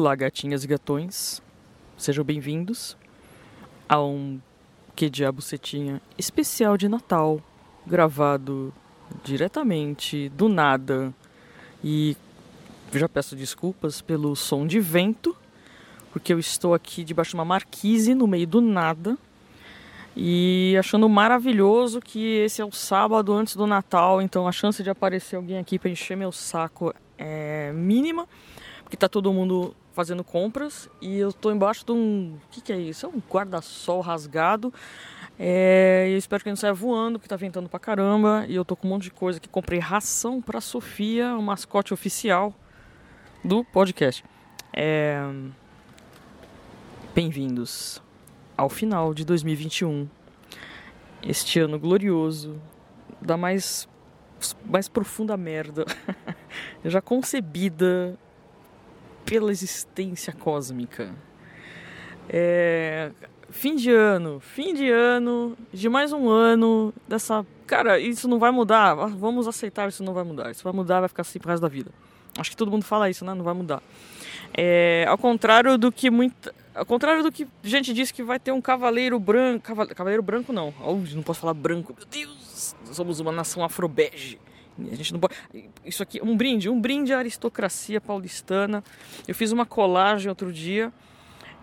Olá, gatinhas e gatões. Sejam bem-vindos a um Que Diabo Cetinha especial de Natal, gravado diretamente do nada. E já peço desculpas pelo som de vento, porque eu estou aqui debaixo de uma marquise no meio do nada. E achando maravilhoso que esse é o sábado antes do Natal, então a chance de aparecer alguém aqui para encher meu saco é mínima porque tá todo mundo fazendo compras e eu tô embaixo de um. O que, que é isso? É um guarda-sol rasgado. É, eu espero que não saia voando, porque tá ventando pra caramba. E eu tô com um monte de coisa aqui. Comprei ração pra Sofia, o mascote oficial do podcast. É, Bem-vindos ao final de 2021. Este ano glorioso, da mais, mais profunda merda já concebida pela existência cósmica. É, fim de ano, fim de ano, de mais um ano dessa. Cara, isso não vai mudar. Vamos aceitar isso não vai mudar. Isso vai mudar, vai ficar assim pro resto da vida. Acho que todo mundo fala isso, né? Não vai mudar. É, ao contrário do que muita. Ao contrário do que gente disse que vai ter um cavaleiro branco. Cava- Cavaleiro branco não. Oh, não posso falar branco. Meu Deus! Somos uma nação afrobege. A gente não pode. Isso aqui, um brinde, um brinde à aristocracia paulistana. Eu fiz uma colagem outro dia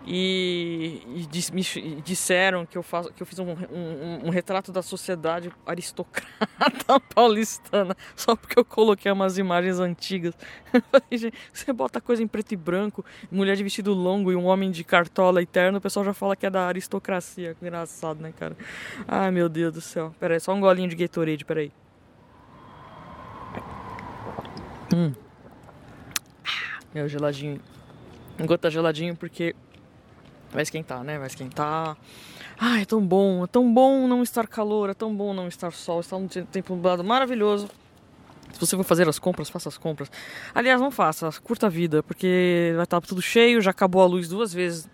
e, e me disseram que eu, faço, que eu fiz um, um- um retrato da sociedade aristocrata paulistana só porque eu coloquei umas imagens antigas. Eu falei, "Gente, Você bota coisa em preto e branco, mulher de vestido longo e um homem de cartola eterno, o pessoal já fala que é da aristocracia. Engraçado, né, cara? Ai, meu Deus do céu. Pera aí, só um golinho de Gatorade, pera aí. Hum. É o geladinho. Tá geladinho porque vai esquentar, né? Vai esquentar. Ai, é tão bom, é tão bom não estar calor, é tão bom não estar sol, está um te- tempo nublado maravilhoso. Se você for fazer as compras, faça as compras. Aliás, não faça, curta a vida, porque vai estar tudo cheio, já acabou a luz duas vezes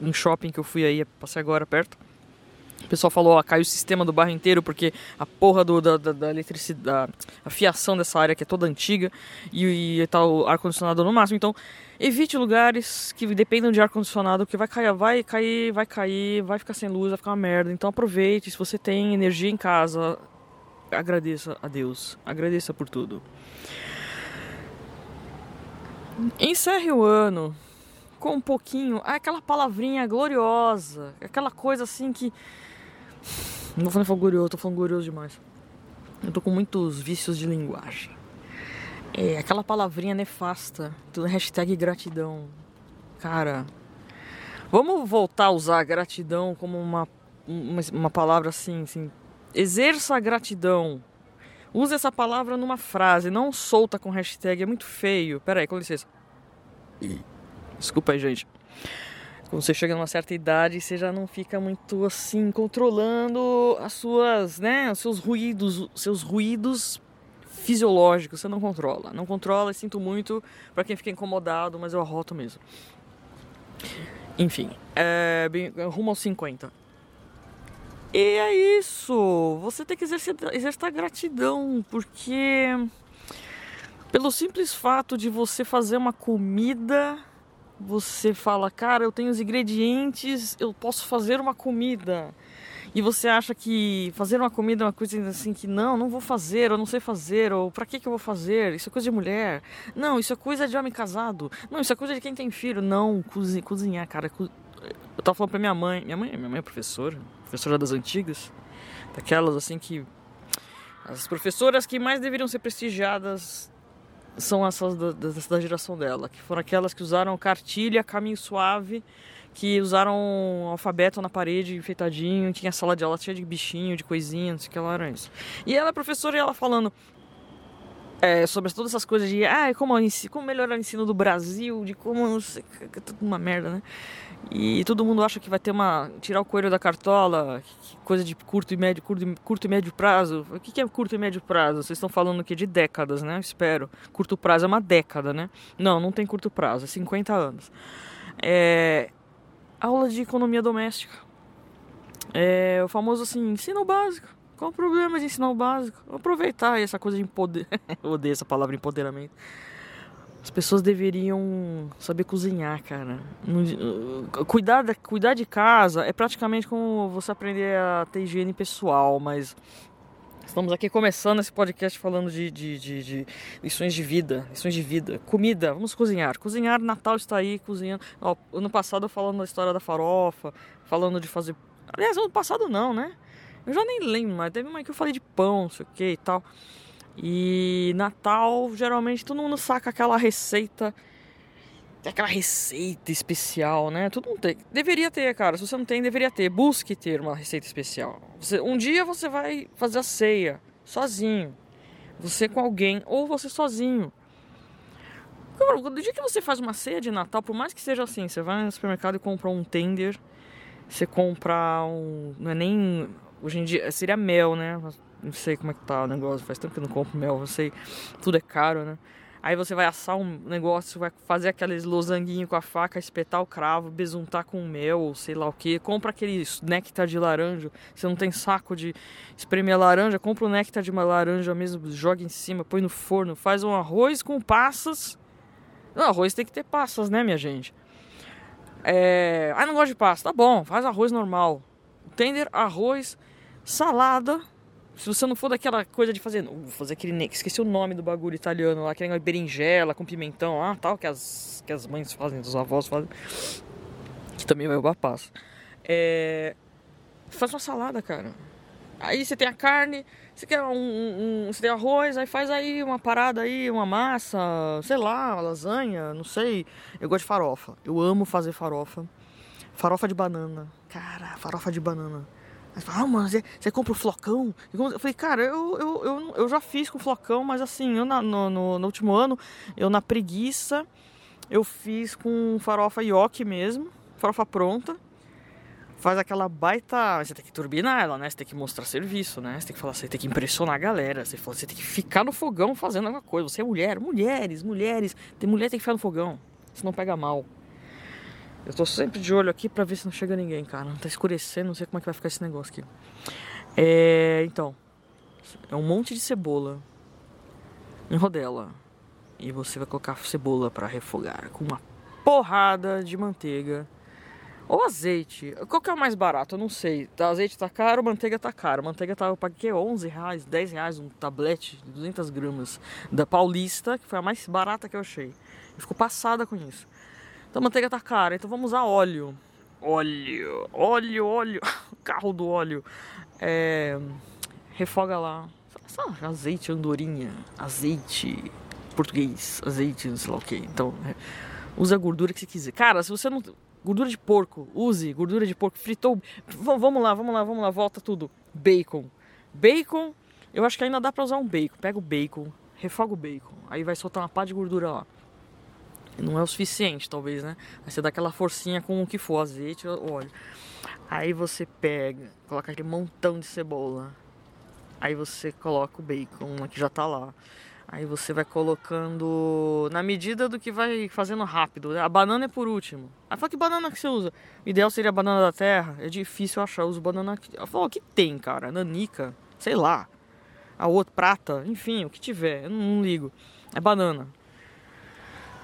em shopping que eu fui aí, passei agora perto. Pessoal falou, ó, caiu o sistema do bairro inteiro porque a porra do, da, da, da eletricidade, a fiação dessa área que é toda antiga e, e tá o ar-condicionado no máximo. Então, evite lugares que dependam de ar-condicionado, porque vai cair, vai cair, vai cair, vai ficar sem luz, vai ficar uma merda. Então aproveite, se você tem energia em casa, agradeça a Deus, agradeça por tudo. Encerre o ano com um pouquinho, ah, aquela palavrinha gloriosa, aquela coisa assim que. Não vou nem falar glorioso, tô falando glorioso demais. Eu tô com muitos vícios de linguagem. É, aquela palavrinha nefasta do hashtag gratidão. Cara, vamos voltar a usar gratidão como uma, uma, uma palavra assim, assim. Exerça a gratidão. Use essa palavra numa frase, não solta com hashtag, é muito feio. Pera aí, com licença. Desculpa aí, gente. Quando você chega numa certa idade, você já não fica muito assim controlando as suas, né, os seus ruídos, os seus ruídos fisiológicos, você não controla. Não controla, sinto muito pra quem fica incomodado, mas eu arroto mesmo. Enfim, é, bem, rumo aos 50. E é isso. Você tem que exercitar, exercitar gratidão, porque pelo simples fato de você fazer uma comida, você fala, cara, eu tenho os ingredientes, eu posso fazer uma comida. E você acha que fazer uma comida é uma coisa assim que não, não vou fazer, eu não sei fazer, ou pra que que eu vou fazer? Isso é coisa de mulher. Não, isso é coisa de homem casado. Não, isso é coisa de quem tem filho. Não, cozi- cozinhar, cara. Eu tava falando pra minha mãe, minha mãe, minha mãe é professora, professora das antigas, daquelas assim que as professoras que mais deveriam ser prestigiadas são essas da, da, geração dela, que foram aquelas que usaram cartilha, caminho suave, que usaram alfabeto na parede enfeitadinho, tinha sala de aula cheia de bichinho, de coisinha, não sei o que lá era isso. E ela é professora e ela falando é, sobre todas essas coisas de ah, como, como melhorar o ensino do Brasil, de como sei, é tudo uma merda, né? E todo mundo acha que vai ter uma. tirar o coelho da cartola, coisa de curto e médio, curto, curto e médio prazo. O que é curto e médio prazo? Vocês estão falando aqui de décadas, né? Espero. Curto prazo é uma década, né? Não, não tem curto prazo, é 50 anos. É. Aula de economia doméstica. É o famoso assim, ensino básico. Qual o problema de ensinar o básico? Aproveitar essa coisa de empoder. Eu odeio essa palavra empoderamento as pessoas deveriam saber cozinhar, cara. Cuidar, cuidar de casa é praticamente como você aprender a ter higiene pessoal, mas estamos aqui começando esse podcast falando de, de, de, de lições de vida, lições de vida, comida, vamos cozinhar. Cozinhar, Natal está aí, cozinhando. Ó, ano passado eu falando da história da farofa, falando de fazer. Aliás, ano passado não, né? Eu já nem lembro, mas teve uma que eu falei de pão, não sei o que e tal. E Natal, geralmente todo mundo saca aquela receita, aquela receita especial, né? Todo mundo tem. Deveria ter, cara. Se você não tem, deveria ter. Busque ter uma receita especial. Você, um dia você vai fazer a ceia sozinho. Você com alguém ou você sozinho. Do dia que você faz uma ceia de Natal, por mais que seja assim, você vai no supermercado e compra um tender, você compra um. Não é nem. Hoje em dia seria mel, né? não sei como é que tá o negócio, faz tempo que eu não compro mel, eu sei, tudo é caro, né? Aí você vai assar um negócio, vai fazer aqueles losanguinhos com a faca, espetar o cravo, besuntar com mel, sei lá o que. Compra aquele néctar de laranja. Você não tem saco de espremer laranja, compra o néctar de uma laranja mesmo, joga em cima, põe no forno, faz um arroz com passas. Não, arroz tem que ter passas, né, minha gente? É... Ah, não gosto de pasta. Tá bom, faz arroz normal. Tender, arroz, salada, se você não for daquela coisa de fazer. Vou fazer aquele. Esqueci o nome do bagulho italiano lá, aquele berinjela com pimentão, ah, tal, que as, que as mães fazem, os avós fazem. Que também vai o passo. É. Faz uma salada, cara. Aí você tem a carne, você quer um, um, um, Você tem arroz, aí faz aí uma parada aí, uma massa, sei lá, uma lasanha, não sei. Eu gosto de farofa. Eu amo fazer farofa. Farofa de banana. Cara, farofa de banana. Aí fala, ah, mano, você, você compra o flocão? Eu falei, cara, eu, eu, eu, eu já fiz com flocão, mas assim, eu na, no, no, no, último ano, eu na preguiça, eu fiz com farofa ioki mesmo, farofa pronta. Faz aquela baita. Você tem que turbinar ela, né? Você tem que mostrar serviço, né? Você tem que falar, você tem que impressionar a galera. Você, fala, você tem que ficar no fogão fazendo alguma coisa. Você é mulher, mulheres, mulheres. Tem mulher tem que ficar no fogão, senão pega mal. Eu tô sempre de olho aqui pra ver se não chega ninguém, cara. Tá escurecendo, não sei como é que vai ficar esse negócio aqui. É, então, é um monte de cebola em rodela. E você vai colocar cebola para refogar com uma porrada de manteiga ou azeite. Qual que é o mais barato? Eu não sei. O azeite tá caro, manteiga tá caro. Manteiga tá, eu paguei 11 reais, 10 reais um tablete de 200 gramas da Paulista, que foi a mais barata que eu achei. Eu fico passada com isso. Então a manteiga tá cara, então vamos usar óleo. Óleo, óleo, óleo, carro do óleo. É, refoga lá. Só azeite, andorinha, azeite português, azeite, sei lá o que. Então, é, usa a gordura que você quiser. Cara, se você não. Gordura de porco, use gordura de porco. Fritou. Vamos lá, vamos lá, vamos lá, volta tudo. Bacon. Bacon, eu acho que ainda dá pra usar um bacon. Pega o bacon, refoga o bacon. Aí vai soltar uma pá de gordura lá não é o suficiente, talvez, né? Aí você dá aquela forcinha com o que for, azeite óleo. Aí você pega, coloca aquele montão de cebola. Aí você coloca o bacon que já tá lá. Aí você vai colocando na medida do que vai fazendo rápido. A banana é por último. Aí fala que banana que você usa? O ideal seria a banana da terra. É difícil achar. Eu uso banana. Eu falo, que tem, cara? Nanica, sei lá. A outra, prata, enfim, o que tiver. Eu não, não ligo. É banana.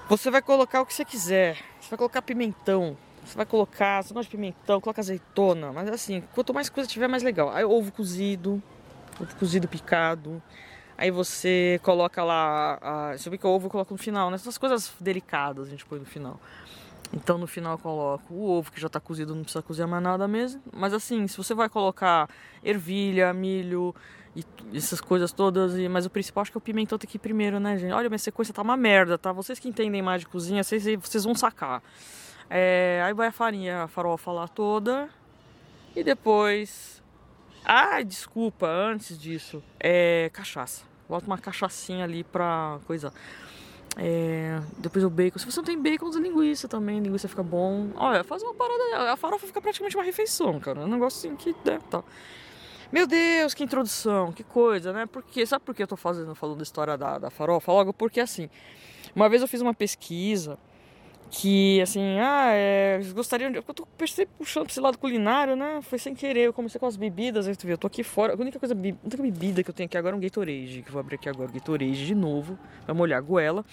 Você vai colocar o que você quiser. Você vai colocar pimentão. Você vai colocar, você gosta de pimentão, coloca azeitona. Mas assim, quanto mais coisa tiver, mais legal. Aí ovo cozido, ovo cozido picado. Aí você coloca lá, a, vê que o ovo coloca no final, né? Essas coisas delicadas a gente põe no final. Então no final eu coloco o ovo que já tá cozido, não precisa cozinhar mais nada mesmo. Mas assim, se você vai colocar ervilha, milho e essas coisas todas, e, mas o principal acho que é o pimentão tem que ir primeiro, né, gente? Olha, minha sequência tá uma merda, tá? Vocês que entendem mais de cozinha, vocês, vocês vão sacar. É, aí vai a farinha, a farofa lá toda. E depois. Ah, desculpa, antes disso. É cachaça. Bota uma cachaçinha ali pra coisa. É, depois o bacon. Se você não tem bacon, usa linguiça também. Linguiça fica bom. Olha, faz uma parada. A farofa fica praticamente uma refeição, cara. É um negócio assim que. Né, tá. Meu Deus, que introdução, que coisa, né? Porque, sabe por que eu tô fazendo, falando da história da, da farofa? Logo porque assim. Uma vez eu fiz uma pesquisa que assim, ah, é, gostariam de. Eu tô puxando pra esse lado culinário, né? Foi sem querer, eu comecei com as bebidas, aí tu vê, eu tô aqui fora. A única coisa, a única bebida que eu tenho aqui agora é um Gatorade, que eu vou abrir aqui agora, Gatorade de novo, pra molhar a goela.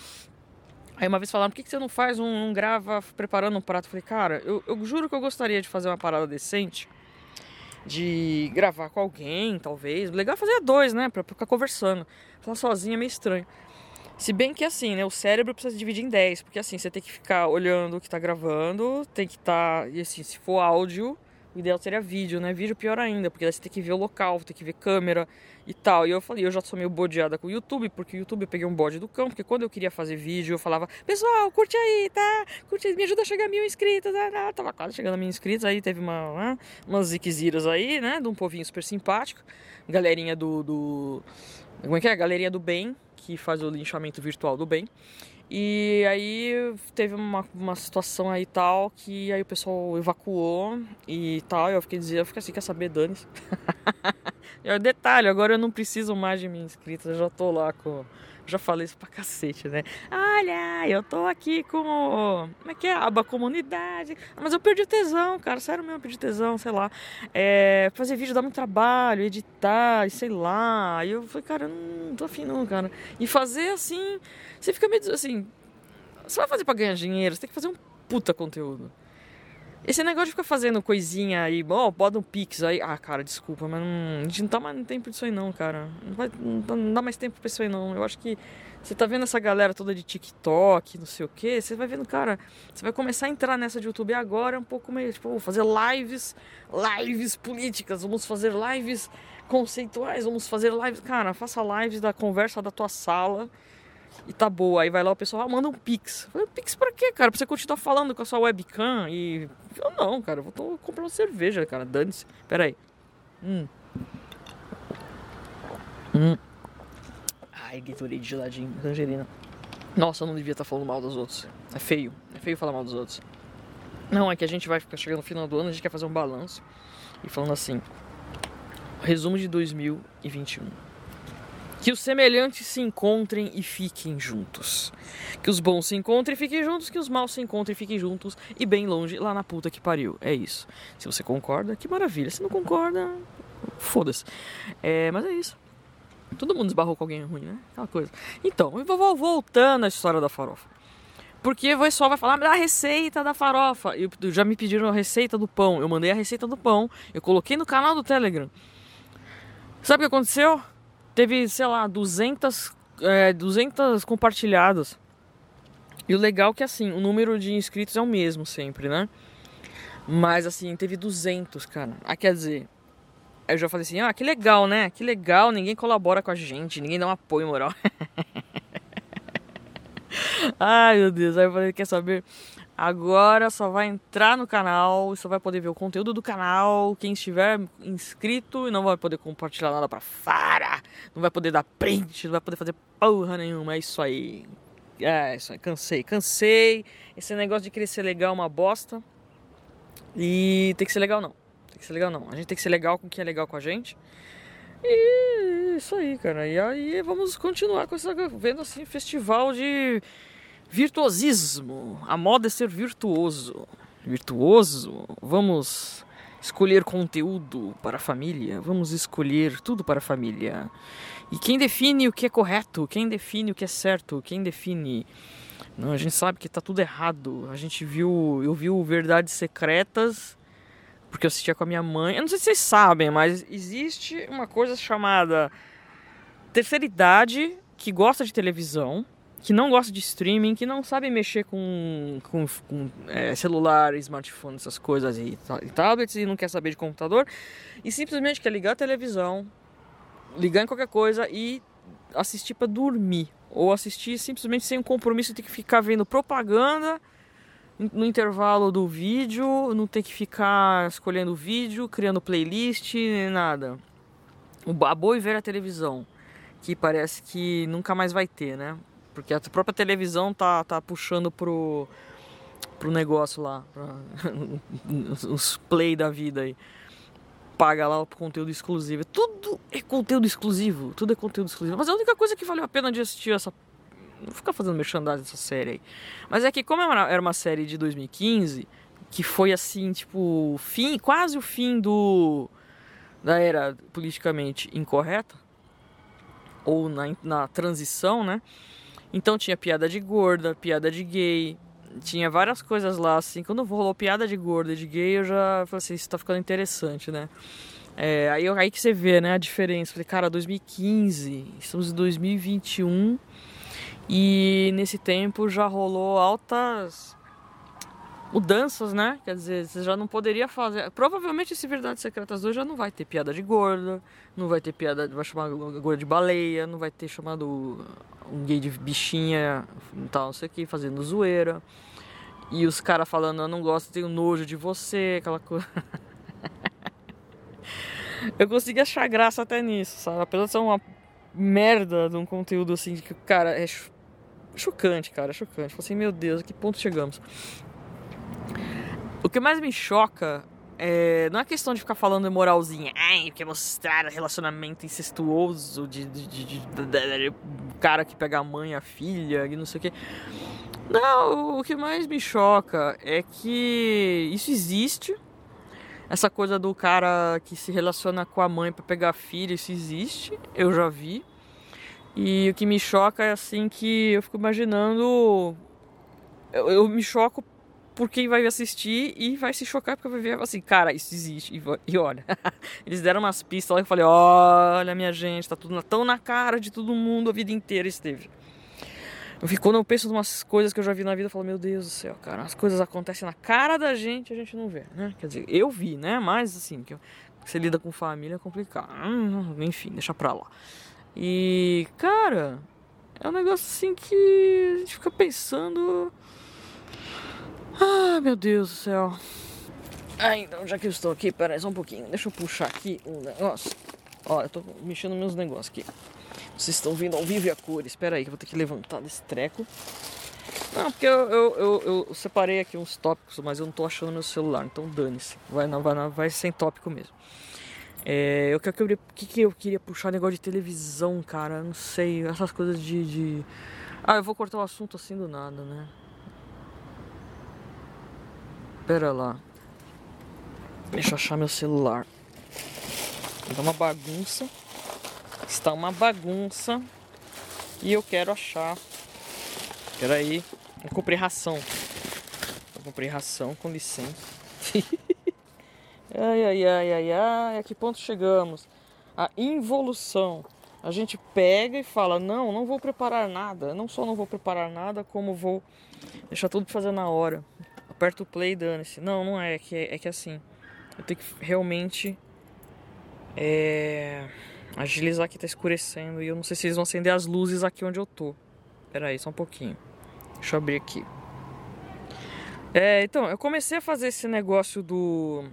Aí uma vez falaram, por que, que você não faz um, não grava preparando um prato? Eu falei, cara, eu, eu juro que eu gostaria de fazer uma parada decente, de gravar com alguém, talvez. Legal fazer dois, né? Pra, ficar conversando. Falar sozinho é meio estranho. Se bem que assim, né, o cérebro precisa dividir em 10, porque assim, você tem que ficar olhando o que está gravando, tem que estar, tá, e assim, se for áudio, o ideal seria vídeo, né? Vídeo pior ainda, porque aí você tem que ver o local, tem que ver câmera e tal. E eu falei, eu já sou meio bodeada com o YouTube, porque o YouTube eu peguei um bode do cão, porque quando eu queria fazer vídeo, eu falava, pessoal, curte aí, tá? Curte aí, me ajuda a chegar a mil inscritos, tá? Tava quase chegando a mil inscritos, aí teve uma, né? umas ziqueziras aí, né? De um povinho super simpático, galerinha do, do... Como é que é? Galerinha do bem, que faz o linchamento virtual do bem. E aí teve uma, uma situação aí tal que aí o pessoal evacuou e tal. E eu fiquei dizendo, eu fiquei assim, quer saber, dane e detalhe, agora eu não preciso mais de mil inscritos, eu já tô lá com já falei isso pra cacete, né? Olha, eu tô aqui com. Como é que é? Aba comunidade. Mas eu perdi tesão, cara. Sério mesmo, eu perdi tesão, sei lá. É, fazer vídeo dá muito trabalho, editar, sei lá. E eu falei, cara, eu não tô afim, não, cara. E fazer assim. Você fica meio assim. Você vai fazer pra ganhar dinheiro, você tem que fazer um puta conteúdo. Esse negócio de ficar fazendo coisinha aí, ó, oh, bota um pix aí. Ah, cara, desculpa, mas não, a gente não tá mais no tempo disso aí não, cara. Não, vai, tá, não dá mais tempo pra isso aí não. Eu acho que você tá vendo essa galera toda de TikTok, não sei o que, você vai vendo, cara, você vai começar a entrar nessa de YouTube agora um pouco meio, tipo, fazer lives, lives políticas, vamos fazer lives conceituais, vamos fazer lives, cara, faça lives da conversa da tua sala e tá boa. Aí vai lá o pessoal, ah, manda um pix. Falei, pix pra quê, cara? Pra você continuar falando com a sua webcam e... Eu não, cara, eu tô comprando cerveja, cara, dane-se. Pera aí. Hum. Hum. Ai, Gatorade geladinho, tangerina. Nossa, eu não devia estar tá falando mal dos outros. É feio, é feio falar mal dos outros. Não, é que a gente vai ficar chegando no final do ano, a gente quer fazer um balanço. E falando assim, resumo de 2021. Que os semelhantes se encontrem e fiquem juntos. Que os bons se encontrem e fiquem juntos, que os maus se encontrem e fiquem juntos e bem longe lá na puta que pariu. É isso. Se você concorda, que maravilha. Se não concorda, foda-se. É, mas é isso. Todo mundo esbarrou com alguém ruim, né? Aquela coisa. Então, eu vou voltando à história da farofa. Porque o pessoal vai falar, da receita da farofa. Eu, já me pediram a receita do pão. Eu mandei a receita do pão. Eu coloquei no canal do Telegram. Sabe o que aconteceu? Teve, sei lá, 200, é, 200 compartilhadas. E o legal é que, assim, o número de inscritos é o mesmo sempre, né? Mas, assim, teve 200, cara. Ah, quer dizer, eu já falei assim, ah, que legal, né? Que legal, ninguém colabora com a gente, ninguém dá um apoio moral. Ai, meu Deus. Aí eu falei, quer saber? Agora só vai entrar no canal, só vai poder ver o conteúdo do canal. Quem estiver inscrito não vai poder compartilhar nada pra fora, não vai poder dar print, não vai poder fazer porra nenhuma. É isso aí. É isso aí. Cansei, cansei. Esse negócio de querer ser legal é uma bosta. E tem que ser legal não. Tem que ser legal não. A gente tem que ser legal com quem é legal com a gente. E isso aí, cara. E aí vamos continuar com essa vendo assim festival de Virtuosismo. A moda é ser virtuoso. Virtuoso? Vamos escolher conteúdo para a família. Vamos escolher tudo para a família. E quem define o que é correto? Quem define o que é certo? Quem define. Não, a gente sabe que está tudo errado. A gente viu. Eu vi Verdades Secretas. Porque eu assistia com a minha mãe. Eu não sei se vocês sabem, mas existe uma coisa chamada terceira idade que gosta de televisão que não gosta de streaming, que não sabe mexer com, com, com é, celular, smartphone, essas coisas e, e tablets e não quer saber de computador e simplesmente quer ligar a televisão, ligar em qualquer coisa e assistir para dormir ou assistir simplesmente sem um compromisso, ter que ficar vendo propaganda no intervalo do vídeo, não ter que ficar escolhendo o vídeo, criando playlist, nem nada. A boa e velha televisão, que parece que nunca mais vai ter, né? Porque a própria televisão tá, tá puxando pro, pro negócio lá, pra, os play da vida aí. Paga lá o conteúdo exclusivo. Tudo é conteúdo exclusivo. Tudo é conteúdo exclusivo. Mas a única coisa que valeu a pena de assistir essa. Não ficar fazendo merchandising dessa série aí. Mas é que, como era uma série de 2015, que foi assim, tipo, fim, quase o fim do. da era politicamente incorreta, ou na, na transição, né? Então tinha piada de gorda, piada de gay, tinha várias coisas lá, assim. Quando rolou piada de gorda e de gay, eu já falei assim, isso tá ficando interessante, né? É, aí, aí que você vê, né, a diferença. Falei, cara, 2015, estamos em 2021 e nesse tempo já rolou altas mudanças, né? Quer dizer, você já não poderia fazer. Provavelmente esse Verdades Secretas 2 já não vai ter piada de gorda, não vai ter piada, vai chamar gorda de baleia, não vai ter chamado um gay de bichinha, tal, não sei o que, fazendo zoeira. E os caras falando, eu não gosto, tenho nojo de você, aquela coisa. eu consegui achar graça até nisso, sabe? Apesar de ser uma merda de um conteúdo assim, que, cara, é chocante, cara, é chocante. Falei assim, meu Deus, a que ponto chegamos? O que mais me choca é, não é questão de ficar falando moralzinha, ai, mostrar relacionamento incestuoso de, de, de, de, de cara que pega a mãe, a filha, e não sei o que. Não, o que mais me choca é que isso existe. Essa coisa do cara que se relaciona com a mãe para pegar a filha, isso existe, eu já vi. E o que me choca é assim que eu fico imaginando. Eu, eu me choco por quem vai assistir e vai se chocar porque vai ver assim, cara, isso existe. E, e olha, eles deram umas pistas lá e eu falei, olha minha gente, tá tudo tão na cara de todo mundo a vida inteira esteve. Eu fico, quando eu penso em umas coisas que eu já vi na vida, eu falo, meu Deus do céu, cara, as coisas acontecem na cara da gente a gente não vê, né? Quer dizer, eu vi, né? Mas assim, que você lida com família é complicado. Hum, enfim, deixa pra lá. E, cara, é um negócio assim que a gente fica pensando ah, meu Deus do céu. Ah, então, já que eu estou aqui, peraí só um pouquinho. Deixa eu puxar aqui um negócio. Ó, eu tô mexendo meus negócios aqui. Vocês estão vendo ao vivo e a cores. Espera aí que eu vou ter que levantar desse treco. Não, porque eu, eu, eu, eu, separei aqui uns tópicos, mas eu não tô achando meu celular, então dane-se. Vai, não, vai, não, vai sem tópico mesmo. É, eu, que, eu, que, que eu queria puxar negócio de televisão, cara? Não sei, essas coisas de, de. Ah, eu vou cortar o assunto assim do nada, né? Pera lá. Deixa eu achar meu celular. Está uma bagunça. Está uma bagunça. E eu quero achar. Pera aí. Eu comprei ração. Eu comprei ração, com licença. ai, ai, ai, ai, ai. A que ponto chegamos? A involução. A gente pega e fala: Não, não vou preparar nada. Não só não vou preparar nada, como vou deixar tudo fazer na hora aperto o play e dane-se. Não, não é, é que, é, que assim, eu tenho que realmente é, agilizar que tá escurecendo e eu não sei se eles vão acender as luzes aqui onde eu tô. Pera aí, só um pouquinho. Deixa eu abrir aqui. É, então, eu comecei a fazer esse negócio do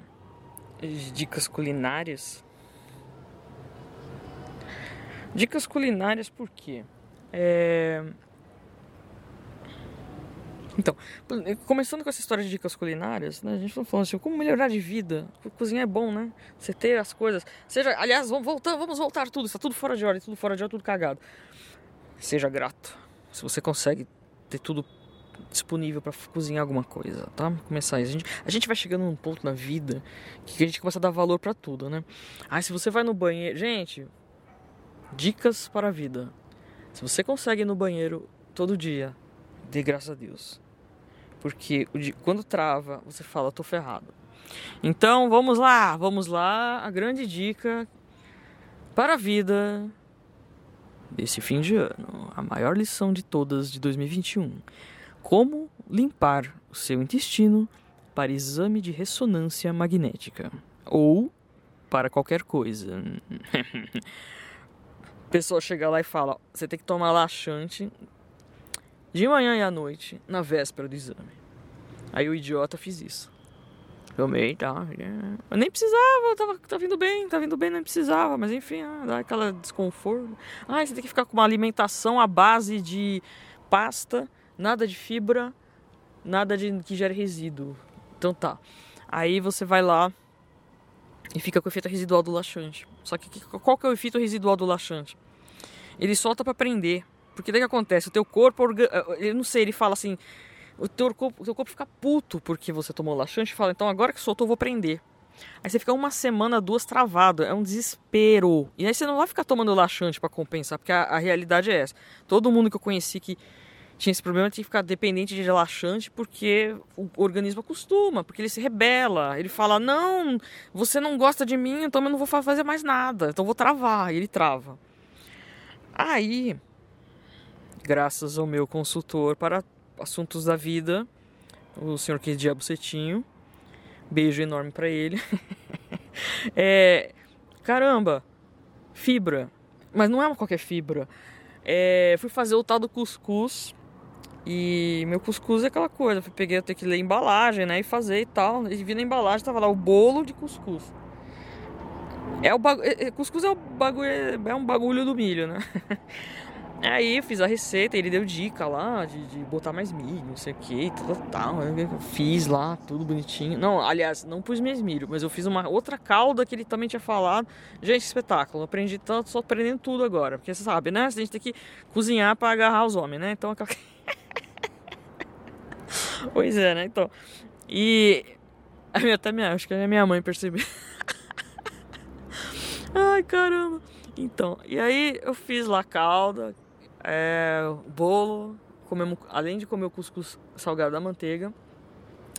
dicas culinárias. Dicas culinárias por quê? É, então, começando com essa história de dicas culinárias, né, a gente tá falando assim, como melhorar de vida. Cozinhar é bom, né? Você ter as coisas. Seja, aliás, vamos voltar, vamos voltar tudo, está tudo fora de ordem, tudo fora de ordem, tudo cagado. Seja grato. Se você consegue ter tudo disponível para cozinhar alguma coisa, tá? Começar isso. A gente, a gente vai chegando num ponto na vida que a gente começa a dar valor para tudo, né? Ah, se você vai no banheiro, gente, dicas para a vida. Se você consegue ir no banheiro todo dia, dê graças a Deus. Porque quando trava, você fala, tô ferrado. Então vamos lá, vamos lá. A grande dica para a vida desse fim de ano, a maior lição de todas de 2021. Como limpar o seu intestino para exame de ressonância magnética ou para qualquer coisa. A pessoa chega lá e fala: você tem que tomar laxante de manhã e à noite, na véspera do exame. Aí o idiota fez isso. Tomei, tá. Eu nem precisava, tava, tá vindo bem, tá vindo bem, nem precisava, mas enfim, ah, dá aquela desconforto. Ah, você tem que ficar com uma alimentação à base de pasta, nada de fibra, nada de que gere resíduo. Então tá. Aí você vai lá e fica com o efeito residual do laxante. Só que qual que é o efeito residual do laxante? Ele solta para prender. Porque daí que acontece? O teu corpo, eu não sei, ele fala assim, o teu corpo, o teu corpo fica puto porque você tomou laxante e fala, então agora que soltou eu vou prender. Aí você fica uma semana, duas travado, é um desespero. E aí você não vai ficar tomando laxante para compensar, porque a, a, realidade é essa. Todo mundo que eu conheci que tinha esse problema tinha que ficar dependente de relaxante porque o organismo acostuma, porque ele se rebela. Ele fala: Não, você não gosta de mim, então eu não vou fazer mais nada, então eu vou travar. E ele trava. Aí, graças ao meu consultor para assuntos da vida, o senhor que diabo cetinho. Beijo enorme para ele. é, caramba, fibra. Mas não é qualquer fibra. É, fui fazer o tal do cuscuz. E meu cuscuz é aquela coisa. Fui peguei, eu tenho que ler embalagem, né? E fazer e tal. E vi na embalagem, tava lá o bolo de cuscuz. É o bagulho. É, é, cuscuz é, o bagulho, é um bagulho do milho, né? Aí fiz a receita, ele deu dica lá de, de botar mais milho, não sei o que, tal, tal. Fiz lá, tudo bonitinho. Não, aliás, não pus mais milho, mas eu fiz uma outra calda que ele também tinha falado. Gente, espetáculo. aprendi tanto, só aprendendo tudo agora. Porque você sabe, né? A gente tem que cozinhar para agarrar os homens, né? Então aquela. pois é, né? Então. E. Até me acho que a minha mãe percebeu. Ai, caramba. Então, e aí eu fiz lá calda, é, bolo, comemos, além de comer o cuscuz salgado da manteiga,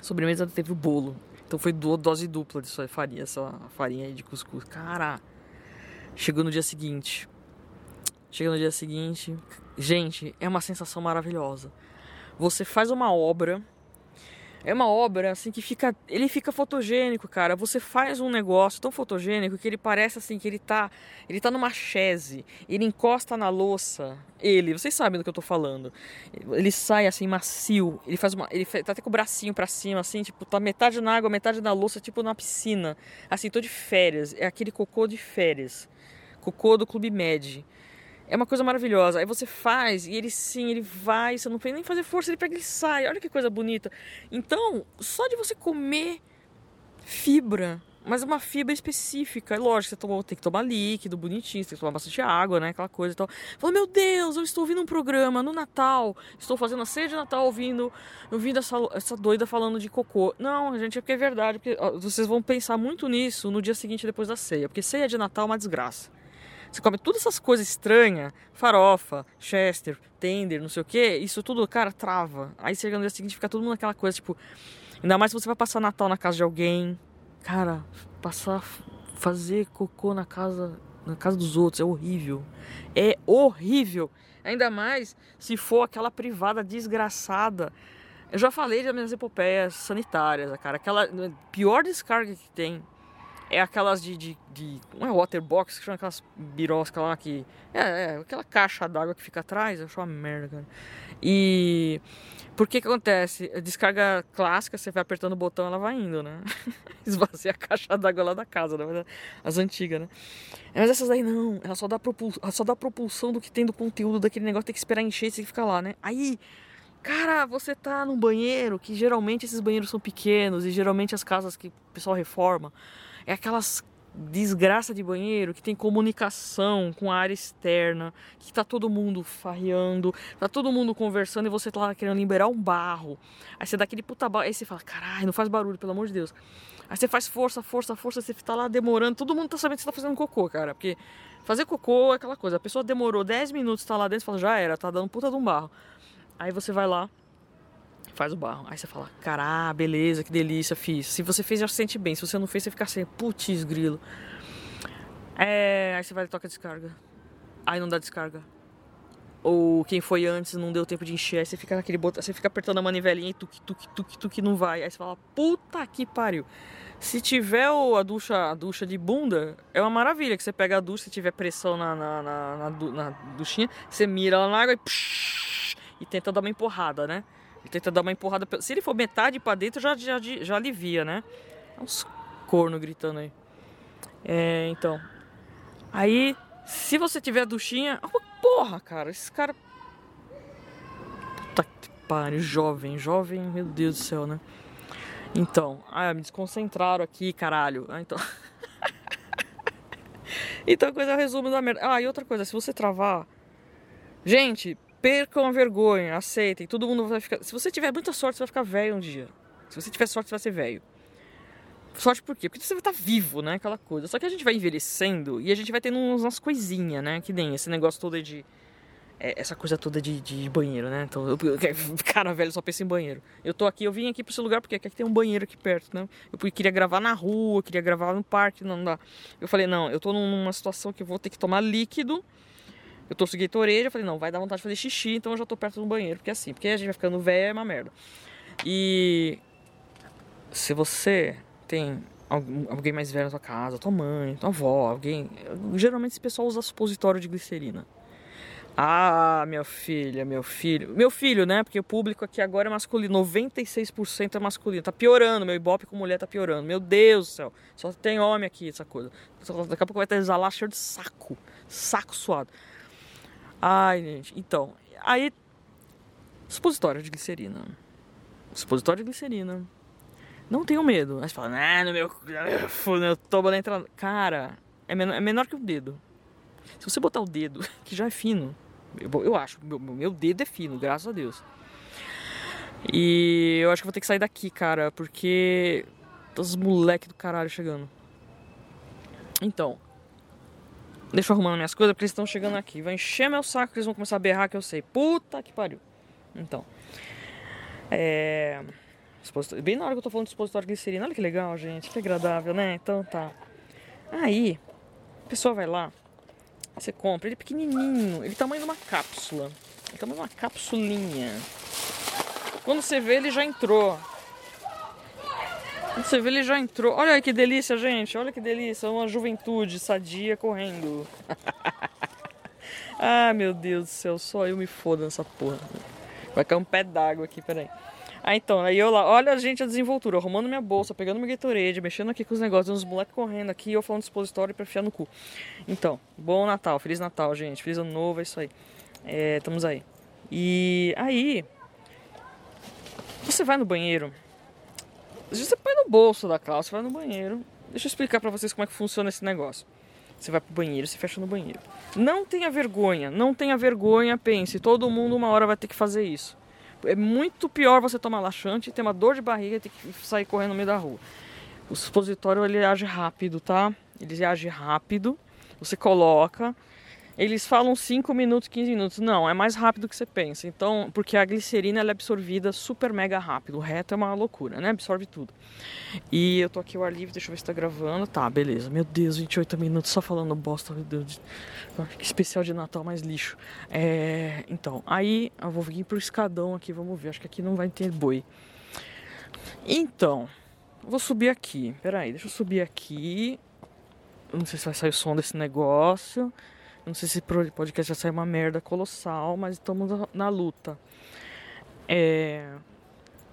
sobremesa teve o bolo. Então foi dose dupla disso farinha, essa farinha aí de cuscuz. Cara, chegou no dia seguinte. Chega no dia seguinte. Gente, é uma sensação maravilhosa. Você faz uma obra é uma obra assim que fica, ele fica fotogênico, cara. Você faz um negócio tão fotogênico que ele parece assim que ele tá, ele tá numa chaise, ele encosta na louça. Ele, vocês sabem do que eu tô falando. Ele sai assim macio, ele faz uma, ele tá até com o bracinho para cima assim, tipo, tá metade na água, metade na louça, tipo na piscina. Assim, tô de férias, é aquele cocô de férias. Cocô do Clube Med. É uma coisa maravilhosa. Aí você faz e ele sim, ele vai, você não tem nem fazer força, ele pega e sai. Olha que coisa bonita. Então, só de você comer fibra, mas uma fibra específica. É lógico, você tem que tomar líquido, bonitinho, você tem que tomar bastante água, né? Aquela coisa e tal. Fala, meu Deus, eu estou ouvindo um programa no Natal, estou fazendo a ceia de Natal ouvindo, ouvindo essa, essa doida falando de cocô. Não, gente, é porque é verdade, porque vocês vão pensar muito nisso no dia seguinte depois da ceia, porque ceia de Natal é uma desgraça. Você come todas essas coisas estranhas, farofa, chester, tender, não sei o que, isso tudo, cara, trava. Aí chega no dia seguinte fica todo mundo naquela coisa, tipo, ainda mais se você vai passar Natal na casa de alguém, cara, passar, fazer cocô na casa, na casa dos outros é horrível. É horrível. Ainda mais se for aquela privada desgraçada. Eu já falei das minhas epopeias sanitárias, cara. Aquela pior descarga que tem é aquelas de, de, de não é waterbox, que chama aquelas biroscas lá que. É, é aquela caixa d'água que fica atrás, eu acho uma merda, cara. E. Por que que acontece? Descarga clássica, você vai apertando o botão, ela vai indo, né? Esvazia a caixa d'água lá da casa, né? As antigas, né? Mas essas aí não, ela só dá, propulsão, ela só dá propulsão do que tem do conteúdo daquele negócio, tem que esperar encher e tem que ficar lá, né? Aí. Cara, você tá num banheiro que geralmente esses banheiros são pequenos e geralmente as casas que o pessoal reforma é aquelas desgraça de banheiro que tem comunicação com a área externa, que tá todo mundo farreando, tá todo mundo conversando e você tá lá querendo liberar um barro. Aí você dá aquele puta barro, aí você fala, caralho, não faz barulho, pelo amor de Deus. Aí você faz força, força, força, você tá lá demorando, todo mundo tá sabendo que você tá fazendo cocô, cara, porque fazer cocô é aquela coisa, a pessoa demorou 10 minutos, tá lá dentro e fala, já era, tá dando puta de um barro. Aí você vai lá, faz o barro. Aí você fala, cará, beleza, que delícia, fiz. Se você fez, já se sente bem. Se você não fez, você fica assim, putz, grilo. É, aí você vai e toca a descarga. Aí não dá descarga. ou quem foi antes não deu tempo de encher, aí você fica naquele botão, você fica apertando a manivelinha e tuque, tuque, tuque, tuque, não vai. Aí você fala, puta que pariu. Se tiver a, ducha, a ducha de bunda, é uma maravilha, que você pega a ducha, se tiver pressão na, na, na, na, na duchinha, você mira ela na água e, psh, e tenta dar uma empurrada, né? E tenta dar uma empurrada. Se ele for metade para dentro, já, já, já alivia, né? Uns corno gritando aí. É, então. Aí, se você tiver duchinha. Porra, cara, esse cara. Puta que pariu, jovem, jovem, meu Deus do céu, né? Então, ah, me desconcentraram aqui, caralho. Ah, então. então, coisa é o resumo da merda. Ah, e outra coisa, se você travar. Gente, percam a vergonha, aceitem. Todo mundo vai ficar. Se você tiver muita sorte, você vai ficar velho um dia. Se você tiver sorte, você vai ser velho. Sorte por quê? Porque você vai estar vivo, né? Aquela coisa. Só que a gente vai envelhecendo e a gente vai tendo umas coisinhas, né? Que nem esse negócio todo de. É, essa coisa toda de, de banheiro, né? Então, eu, cara velho só pensa em banheiro. Eu tô aqui, eu vim aqui pra esse lugar porque aqui tem um banheiro aqui perto, né? Eu queria gravar na rua, queria gravar no parque, não dá. Eu falei, não, eu tô numa situação que eu vou ter que tomar líquido. Eu trouxe Gatorade, eu falei, não, vai dar vontade de fazer xixi, então eu já tô perto do banheiro, porque é assim, porque a gente vai ficando velho é uma merda. E se você tem alguém mais velho na sua casa, tua mãe, tua avó, alguém. Geralmente esse pessoal usa supositório de glicerina. Ah, minha filha, meu filho. Meu filho, né? Porque o público aqui agora é masculino. 96% é masculino. Tá piorando. Meu ibope com mulher tá piorando. Meu Deus do céu. Só tem homem aqui, essa coisa. Daqui a pouco vai ter exalar cheio de saco. Saco suado. Ai, gente. Então. Aí. Supositório de glicerina. Supositório de glicerina não tenho medo. Aí você fala, ah, no meu, no meu toba da entrada. Cara, é menor, é menor que o dedo. Se você botar o dedo, que já é fino, eu, eu acho, meu, meu dedo é fino, graças a Deus. E eu acho que vou ter que sair daqui, cara, porque todos os moleques do caralho chegando. Então, deixa eu arrumando minhas coisas porque eles estão chegando aqui. Vai encher meu saco, eles vão começar a berrar que eu sei. Puta que pariu. Então, é. Bem na hora que eu tô falando de expositório de glicerina. Olha que legal, gente. Que agradável, né? Então tá. Aí, a pessoa vai lá, você compra. Ele é pequenininho. Ele é tamanho de uma cápsula. Ele é tamanho de uma capsulinha. Quando você vê, ele já entrou. Você vê, ele já entrou. Olha que delícia, gente. Olha que delícia. Uma juventude sadia correndo. ah, meu Deus do céu. Só eu me foda nessa porra. Vai cair um pé d'água aqui, peraí. Ah, então, aí eu lá, olha a gente a desenvoltura, arrumando minha bolsa, pegando meu Gatorade, mexendo aqui com os negócios, uns moleques correndo aqui, eu falando expositório pra enfiar no cu. Então, bom Natal, Feliz Natal, gente, Feliz Ano Novo, é isso aí. É, estamos aí. E aí, você vai no banheiro, você põe no bolso da calça, vai no banheiro. Deixa eu explicar pra vocês como é que funciona esse negócio. Você vai pro banheiro, se fecha no banheiro. Não tenha vergonha, não tenha vergonha, pense, todo mundo uma hora vai ter que fazer isso é muito pior você tomar laxante, ter uma dor de barriga e ter que sair correndo no meio da rua. O supositório ele age rápido, tá? Ele age rápido. Você coloca. Eles falam 5 minutos, 15 minutos. Não, é mais rápido do que você pensa. Então, porque a glicerina é absorvida super mega rápido. O reto é uma loucura, né? Absorve tudo. E eu tô aqui ao ar livre, deixa eu ver se tá gravando. Tá, beleza. Meu Deus, 28 minutos só falando bosta. Meu Deus. Que especial de Natal mais lixo. É, então, aí eu vou vir pro escadão aqui, vamos ver. Acho que aqui não vai ter boi. Então, vou subir aqui. Pera aí, deixa eu subir aqui. Não sei se vai sair o som desse negócio. Não sei se esse podcast vai sair uma merda colossal, mas estamos na luta. É.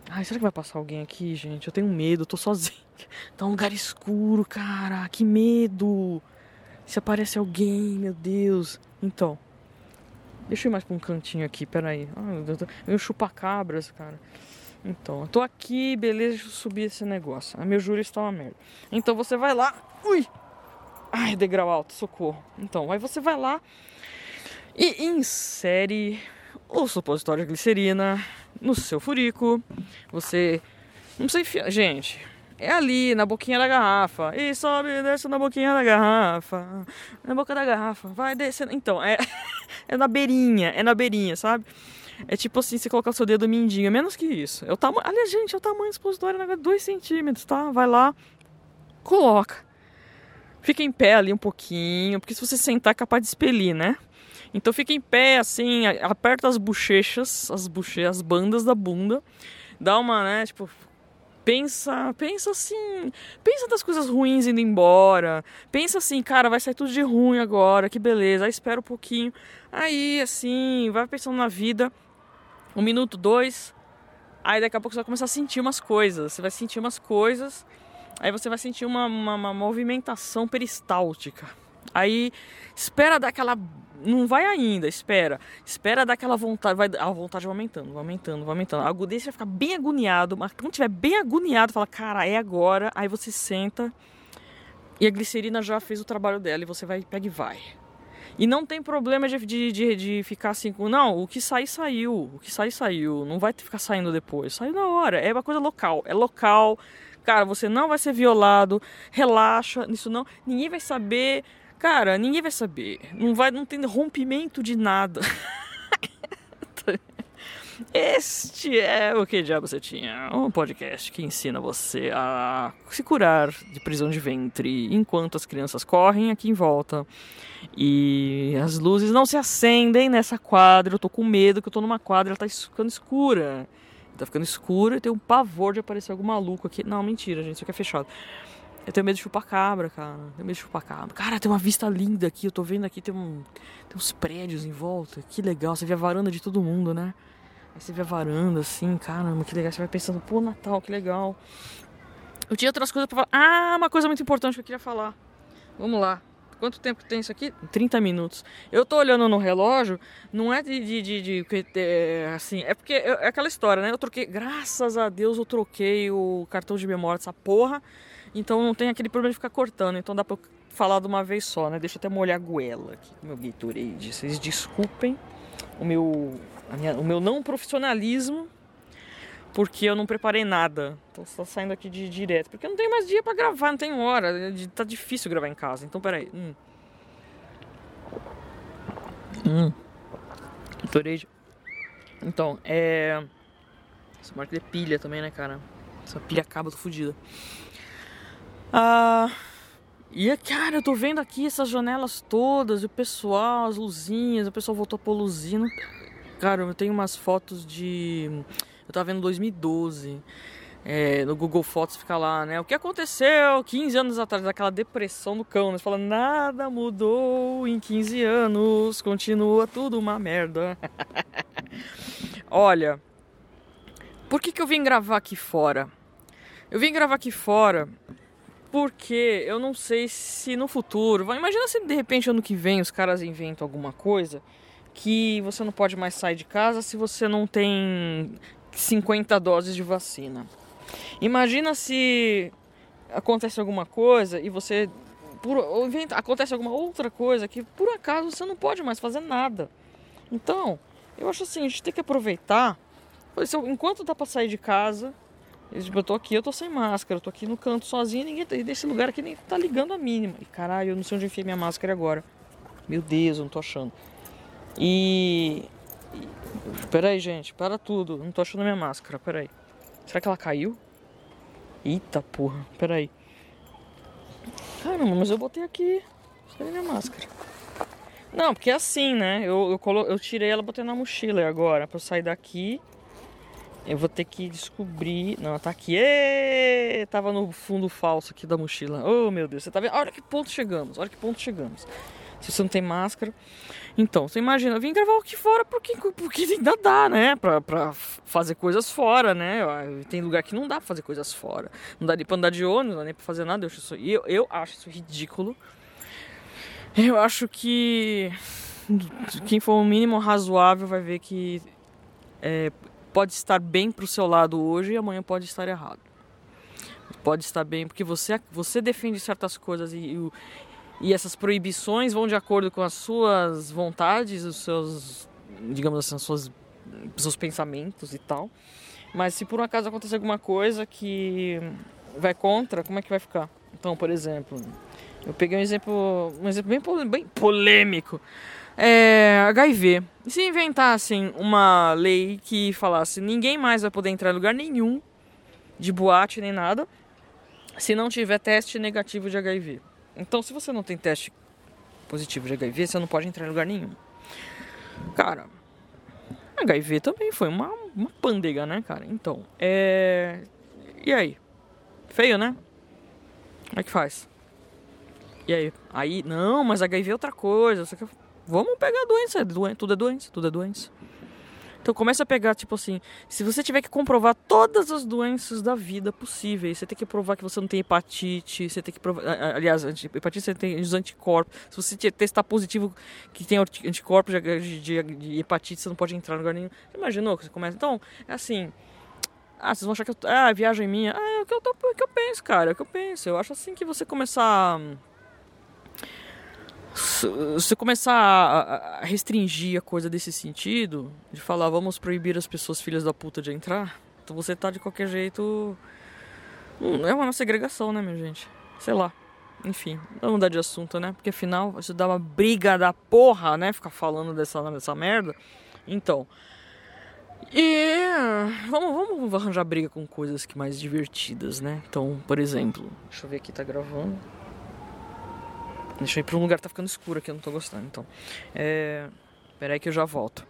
Ai, será que vai passar alguém aqui, gente? Eu tenho medo, eu tô sozinho. Tá um lugar escuro, cara. Que medo. Se aparece alguém, meu Deus. Então. Deixa eu ir mais pra um cantinho aqui, peraí. Ah, eu, eu chupa-cabras, cara. Então, eu tô aqui, beleza, deixa eu subir esse negócio. A meu júri está uma merda. Então você vai lá. Ui! Ai, degrau alto, socorro. Então, aí você vai lá e insere o supositório de glicerina no seu furico. Você não precisa enfiar. Gente, é ali, na boquinha da garrafa. E sobe e desce na boquinha da garrafa. Na boca da garrafa. Vai descendo. Então, é, é na beirinha. É na beirinha, sabe? É tipo assim, você colocar seu dedo mindinho. É menos que isso. É o tamanho. Gente, é o tamanho do supositório, 2 centímetros, tá? Vai lá, coloca. Fica em pé ali um pouquinho, porque se você sentar é capaz de expelir, né? Então fica em pé, assim, aperta as bochechas, as bochechas, as bandas da bunda, dá uma, né, tipo, pensa, pensa assim, pensa das coisas ruins indo embora. Pensa assim, cara, vai sair tudo de ruim agora, que beleza. Aí espera um pouquinho. Aí, assim, vai pensando na vida. Um minuto, dois. Aí daqui a pouco você vai começar a sentir umas coisas. Você vai sentir umas coisas. Aí você vai sentir uma, uma, uma movimentação peristáltica. Aí espera dar aquela não vai ainda, espera. Espera dar aquela vontade, vai, a vontade vai aumentando, vai aumentando, vai aumentando. A agudez vai ficar bem agoniado, mas quando tiver bem agoniado, fala, cara, é agora. Aí você senta e a glicerina já fez o trabalho dela e você vai, pega e vai. E não tem problema de, de, de, de ficar assim, não, o que sair, saiu. O que sair, saiu. Não vai ficar saindo depois. Saiu na hora. É uma coisa local. É local. Cara, você não vai ser violado. Relaxa. Isso não. Ninguém vai saber Cara, ninguém vai saber. Não vai, não tem rompimento de nada. Este é o que diabo você tinha, um podcast que ensina você a se curar de prisão de ventre enquanto as crianças correm aqui em volta e as luzes não se acendem nessa quadra. Eu tô com medo que eu tô numa quadra, ela tá ficando escura. Tá ficando escura e tem um pavor de aparecer algum maluco aqui. Não, mentira, gente, isso aqui é fechado. Eu tenho medo de chupar cabra, cara. Eu tenho medo de chupar cabra. Cara, tem uma vista linda aqui. Eu tô vendo aqui, tem, um, tem uns prédios em volta. Que legal. Você vê a varanda de todo mundo, né? Aí você vê a varanda assim, caramba, que legal. Você vai pensando, pô, Natal, que legal. Eu tinha outras coisas pra falar. Ah, uma coisa muito importante que eu queria falar. Vamos lá. Quanto tempo tem isso aqui? 30 minutos. Eu tô olhando no relógio, não é de. de, de, de é, assim, é porque é aquela história, né? Eu troquei, graças a Deus, eu troquei o cartão de memória dessa porra. Então não tem aquele problema de ficar cortando. Então dá pra falar de uma vez só, né? Deixa eu até molhar a goela aqui com meu Gatorade. Vocês desculpem o meu, minha, o meu não profissionalismo, porque eu não preparei nada. Então só saindo aqui de direto. Porque eu não tenho mais dia para gravar, não tem hora. Tá difícil gravar em casa. Então peraí. Hum. Hum. Gatorade. Então, é. Essa marca de pilha também, né, cara? Essa pilha acaba, tô fodida. Ah, e cara, eu tô vendo aqui essas janelas todas, o pessoal, as luzinhas, o pessoal voltou a pôr luzinha. Cara, eu tenho umas fotos de. Eu tava vendo 2012. É, no Google Fotos fica lá, né? O que aconteceu 15 anos atrás, daquela depressão do cão, né? Você fala, nada mudou em 15 anos, continua tudo uma merda. Olha, por que, que eu vim gravar aqui fora? Eu vim gravar aqui fora porque eu não sei se no futuro. Imagina se de repente ano que vem os caras inventam alguma coisa que você não pode mais sair de casa se você não tem 50 doses de vacina. Imagina se acontece alguma coisa e você por, inventa, acontece alguma outra coisa que por acaso você não pode mais fazer nada. Então, eu acho assim, a gente tem que aproveitar. Enquanto dá para sair de casa, eu tô aqui, eu tô sem máscara, eu tô aqui no canto sozinho, ninguém tá, desse lugar aqui nem tá ligando a mínima. E caralho, eu não sei onde enfiei minha máscara agora. Meu Deus, eu não tô achando. E. Pera aí, gente, para tudo. Não tô achando minha máscara, pera aí. Será que ela caiu? Eita porra, pera aí. Caramba, mas eu botei aqui. Cadê minha máscara? Não, porque é assim, né? Eu, eu, colo... eu tirei ela, botei na mochila agora. Pra eu sair daqui eu vou ter que descobrir. Não, tá aqui. Êêê! Tava no fundo falso aqui da mochila. Oh, meu Deus, você tá vendo? Olha que ponto chegamos. Olha que ponto chegamos. Se você não tem máscara. Então, você imagina, eu vim gravar aqui fora porque, porque ainda dá, né? Pra, pra fazer coisas fora, né? Tem lugar que não dá pra fazer coisas fora. Não dá nem pra andar de ônibus, não dá nem pra fazer nada. Eu acho isso, eu, eu acho isso ridículo. Eu acho que quem for o mínimo razoável vai ver que é, pode estar bem para o seu lado hoje e amanhã pode estar errado. Pode estar bem porque você, você defende certas coisas e, e, e essas proibições vão de acordo com as suas vontades, os seus, digamos assim, os seus, seus pensamentos e tal. Mas se por um acaso acontecer alguma coisa que vai contra, como é que vai ficar? Então, por exemplo, eu peguei um exemplo, um exemplo bem, bem polêmico é, HIV. E se inventassem uma lei que falasse ninguém mais vai poder entrar em lugar nenhum de boate nem nada se não tiver teste negativo de HIV. Então, se você não tem teste positivo de HIV, você não pode entrar em lugar nenhum. Cara, HIV também foi uma, uma pândega, né, cara? Então, é. E aí? Feio, né? Como é que faz? E aí? Aí, não, mas HIV é outra coisa. Vamos pegar a doença, é tudo é doença, tudo é doença. Então começa a pegar, tipo assim, se você tiver que comprovar todas as doenças da vida possíveis, você tem que provar que você não tem hepatite, você tem que provar. Aliás, hepatite você tem os anticorpos. Se você testar positivo que tem anticorpos de, de, de hepatite, você não pode entrar no lugar nenhum. Você imaginou que você começa? Então, é assim. Ah, vocês vão achar que eu. Ah, viagem minha. Ah, é o que eu, tô, é o que eu penso, cara. É o que eu penso. Eu acho assim que você começar se começar a restringir a coisa desse sentido, de falar vamos proibir as pessoas filhas da puta de entrar, então você tá de qualquer jeito. Hum, é uma segregação, né, minha gente? Sei lá. Enfim, vamos mudar de assunto, né? Porque afinal isso dá uma briga da porra, né? Ficar falando dessa, dessa merda. Então. E vamos, vamos arranjar briga com coisas que mais divertidas, né? Então, por exemplo, deixa eu ver aqui, tá gravando. Deixa eu ir pra um lugar que tá ficando escuro aqui, eu não tô gostando. Então, é... Pera aí que eu já volto.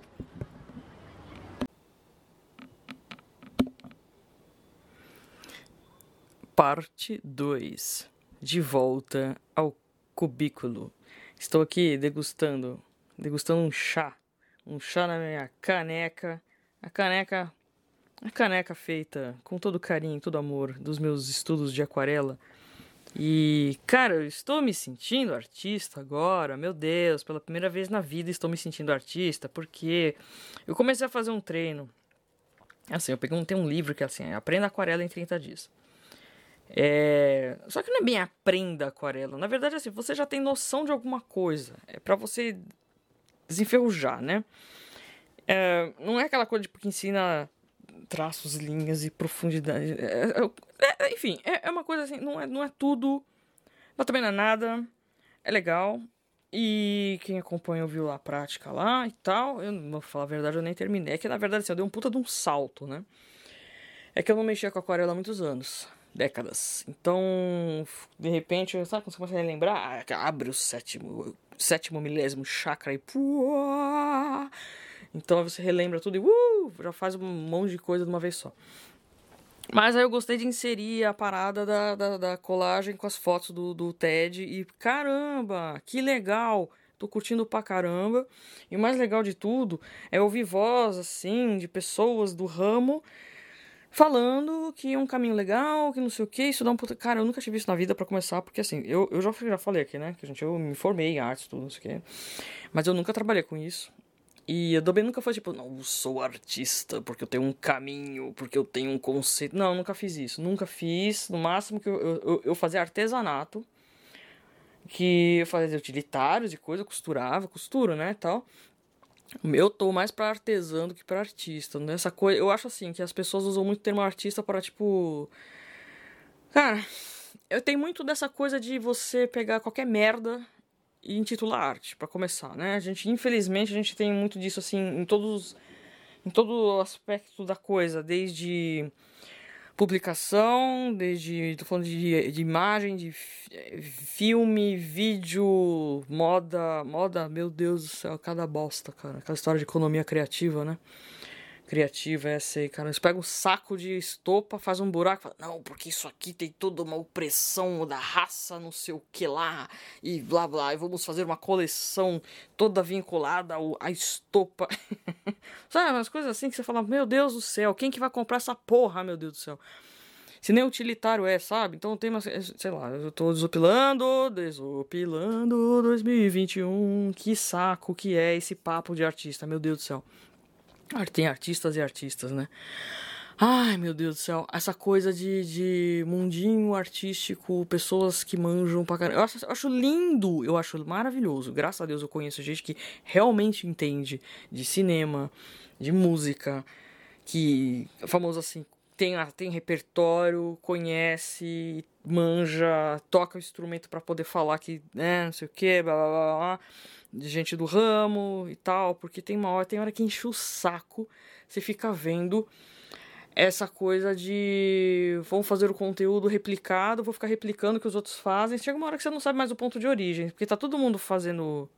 Parte 2. De volta ao cubículo. Estou aqui degustando, degustando um chá. Um chá na minha caneca. A caneca, a caneca feita com todo carinho, todo amor dos meus estudos de aquarela e, cara, eu estou me sentindo artista agora, meu Deus, pela primeira vez na vida estou me sentindo artista, porque eu comecei a fazer um treino. Assim, eu um, tem um livro que é assim, Aprenda Aquarela em 30 dias. É... Só que não é bem aprenda aquarela. Na verdade, assim, você já tem noção de alguma coisa. É para você desenferrujar, né? É... Não é aquela coisa tipo, que ensina traços, linhas e profundidade. É, é, é, enfim, é, é, uma coisa assim, não é, não é tudo, mas também não é nada. É legal. E quem acompanha viu a prática lá e tal. Eu não vou falar a verdade, eu nem terminei. É que na verdade assim, eu dei um puta de um salto, né? É que eu não mexia com aquarela há muitos anos décadas. Então, de repente, sabe quando você começa a lembrar? Ah, abre o sétimo, sétimo milésimo chakra e. Puá, então você relembra tudo e uh, já faz um monte de coisa de uma vez só. Mas aí eu gostei de inserir a parada da, da, da colagem com as fotos do, do TED e caramba, que legal! Tô curtindo pra caramba. E o mais legal de tudo é ouvir voz, assim, de pessoas do ramo falando que é um caminho legal, que não sei o que, isso dá um puta... Cara, eu nunca tive isso na vida para começar, porque assim, eu, eu já, já falei aqui, né, que gente, eu me formei em artes, tudo, não sei o que, mas eu nunca trabalhei com isso. E a Adobe nunca foi tipo, não, eu sou artista porque eu tenho um caminho, porque eu tenho um conceito. Não, nunca fiz isso. Nunca fiz. No máximo que eu, eu, eu fazia artesanato, que eu fazia utilitários e coisa, costurava, costuro, né, tal. Eu tô mais para artesão do que para artista. Nessa coisa, eu acho assim que as pessoas usam muito o termo artista para tipo, cara, eu tenho muito dessa coisa de você pegar qualquer merda e intitular arte, para começar, né? A gente, infelizmente, a gente tem muito disso assim em todos em todo aspecto da coisa, desde publicação, desde tô falando de, de imagem, de filme, vídeo, moda, moda, meu Deus do céu, cada bosta, cara, aquela história de economia criativa, né? Criativa é essa aí, cara. Você pega um saco de estopa, faz um buraco, fala, não, porque isso aqui tem toda uma opressão da raça, não sei o que lá, e blá blá, e vamos fazer uma coleção toda vinculada ao, à estopa. Sabe, umas coisas assim que você fala, meu Deus do céu, quem que vai comprar essa porra, meu Deus do céu? Se nem utilitário é, sabe? Então tem uma. Sei lá, eu tô desopilando, desopilando 2021. Que saco que é esse papo de artista, meu Deus do céu. Tem artistas e artistas, né? Ai, meu Deus do céu. Essa coisa de, de mundinho artístico, pessoas que manjam pra caramba. Eu acho, eu acho lindo, eu acho maravilhoso. Graças a Deus eu conheço gente que realmente entende de cinema, de música, que, famoso assim, tem, tem repertório, conhece, manja, toca o instrumento para poder falar que, né, não sei o que, blá blá blá blá de gente do ramo e tal, porque tem uma hora, tem hora que enche o saco, você fica vendo essa coisa de vamos fazer o conteúdo replicado, vou ficar replicando o que os outros fazem. Chega uma hora que você não sabe mais o ponto de origem, porque tá todo mundo fazendo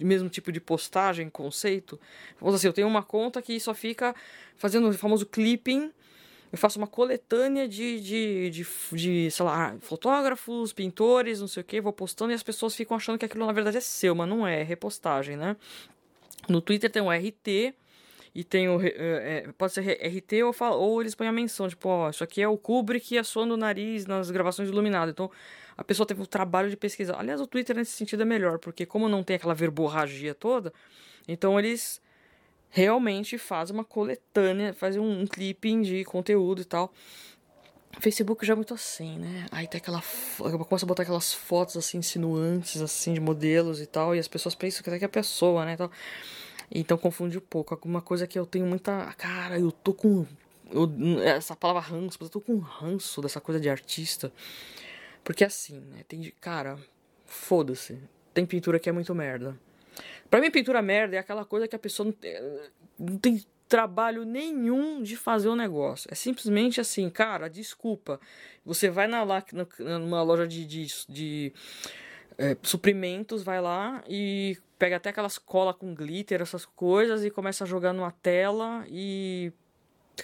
mesmo tipo de postagem, conceito. Vamos assim, eu tenho uma conta que só fica fazendo o famoso clipping. Eu faço uma coletânea de, de, de, de, sei lá, fotógrafos, pintores, não sei o que, vou postando e as pessoas ficam achando que aquilo na verdade é seu, mas não é, é repostagem, né? No Twitter tem um RT, e tem o. É, é, pode ser RT ou, ou eles põem a menção, tipo, ó, isso aqui é o Kubrick assoando o nariz nas gravações iluminadas. Então a pessoa teve o trabalho de pesquisar. Aliás, o Twitter nesse sentido é melhor, porque como não tem aquela verborragia toda, então eles realmente fazem uma coletânea, fazem um, um clipping de conteúdo e tal. Facebook já é muito assim, né? Aí tem aquela. Começa a botar aquelas fotos assim, insinuantes, assim, de modelos e tal, e as pessoas pensam que até que é pessoa, né? Então, então confunde um pouco. Alguma coisa que eu tenho muita. Cara, eu tô com. Eu, essa palavra ranço, mas eu tô com ranço dessa coisa de artista. Porque assim, né? Tem. Cara, foda-se. Tem pintura que é muito merda. Pra mim, pintura merda é aquela coisa que a pessoa não tem, não tem trabalho nenhum de fazer o um negócio. É simplesmente assim, cara, desculpa. Você vai na, lá, numa loja de, de, de é, suprimentos, vai lá e pega até aquelas cola com glitter, essas coisas, e começa a jogar numa tela e.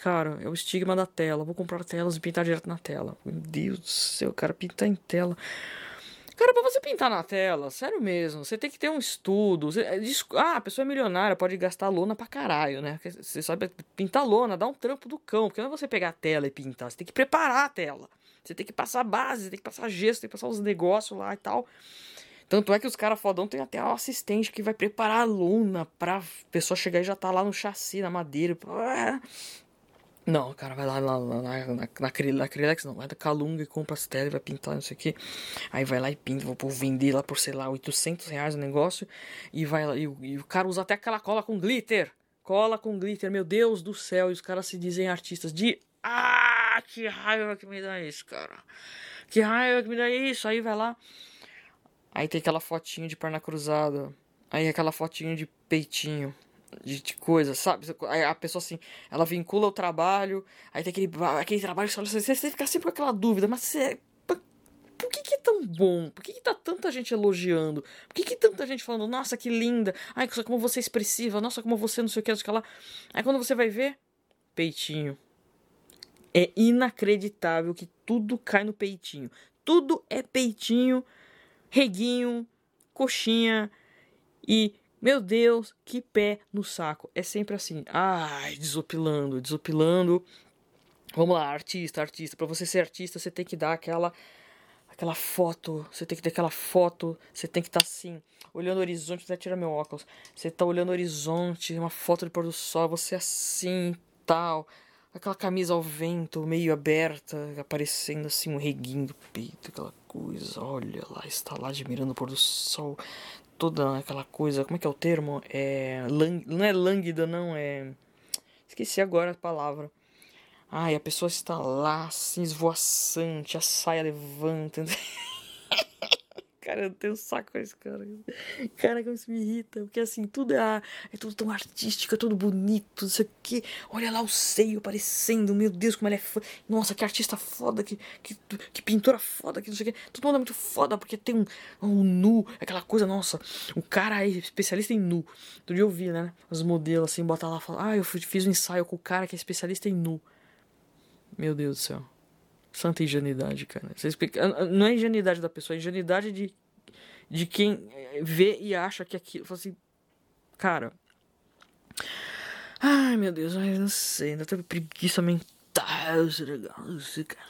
Cara, é o estigma da tela. Vou comprar telas e pintar direto na tela. Meu Deus do céu, cara, pintar em tela. Cara, pra você pintar na tela, sério mesmo, você tem que ter um estudo. Você, é, ah, a pessoa é milionária, pode gastar lona pra caralho, né? Você sabe pintar lona, dá um trampo do cão. Porque não é você pegar a tela e pintar, você tem que preparar a tela. Você tem que passar base, você tem que passar gesso, tem que passar os negócios lá e tal. Tanto é que os caras fodão tem até um assistente que vai preparar a luna pra pessoa chegar e já tá lá no chassi, na madeira. Não, cara vai lá na, na, na, na, não, vai da Calunga e compra as telas, vai pintar, não sei o que. Aí vai lá e pinta, vou vender lá por, sei lá, 800 reais o negócio. E vai lá, e, e o cara usa até aquela cola com glitter. Cola com glitter, meu Deus do céu. E os caras se dizem artistas de. Ah, que raiva que me dá isso, cara. Que raiva que me dá isso. Aí vai lá. Aí tem aquela fotinho de perna cruzada. Aí aquela fotinho de peitinho. De, de coisa, sabe? A pessoa assim, ela vincula o trabalho. Aí tem aquele, aquele trabalho que você, você fica sempre com aquela dúvida. Mas você, por que, que é tão bom? Por que, que tá tanta gente elogiando? Por que, que tanta gente falando, nossa, que linda? Ai, como você é expressiva, nossa, como você não sei o que, não sei o que lá. Aí quando você vai ver, peitinho. É inacreditável que tudo cai no peitinho. Tudo é peitinho reguinho, coxinha e meu Deus, que pé no saco. É sempre assim. Ai, desopilando, desopilando. Vamos lá, artista, artista. Para você ser artista, você tem que dar aquela aquela foto, você tem que ter aquela foto, você tem que estar tá assim, olhando o horizonte, até tirar meu óculos. Você tá olhando o horizonte, uma foto de pôr do sol, você assim, tal aquela camisa ao vento, meio aberta, aparecendo assim um reguinho do peito, aquela coisa, olha lá, está lá admirando o pôr do sol, toda aquela coisa, como é que é o termo? É, lang, não é lânguida, não, é... Esqueci agora a palavra. Ai, a pessoa está lá, assim, esvoaçante, a saia levanta. Cara, eu tenho saco com esse cara. Cara, como isso me irrita. Porque assim, tudo é, é tudo tão artístico, é tudo bonito, não sei o. Olha lá o seio aparecendo, meu Deus, como ele é foda. Nossa, que artista foda, que, que, que pintora foda, que não sei o que. Todo mundo é muito foda, porque tem um, um nu, aquela coisa, nossa, o cara aí, especialista em nu. Outro dia eu vi, né? Os modelos assim, bota lá e fala, ah, eu fiz um ensaio com o cara que é especialista em nu. Meu Deus do céu. Santa ingenuidade, cara. Você explica... Não é ingenuidade da pessoa, é ingenuidade de, de quem vê e acha que aquilo. Fala assim, cara. Ai, meu Deus, eu não sei, ainda tenho preguiça mental.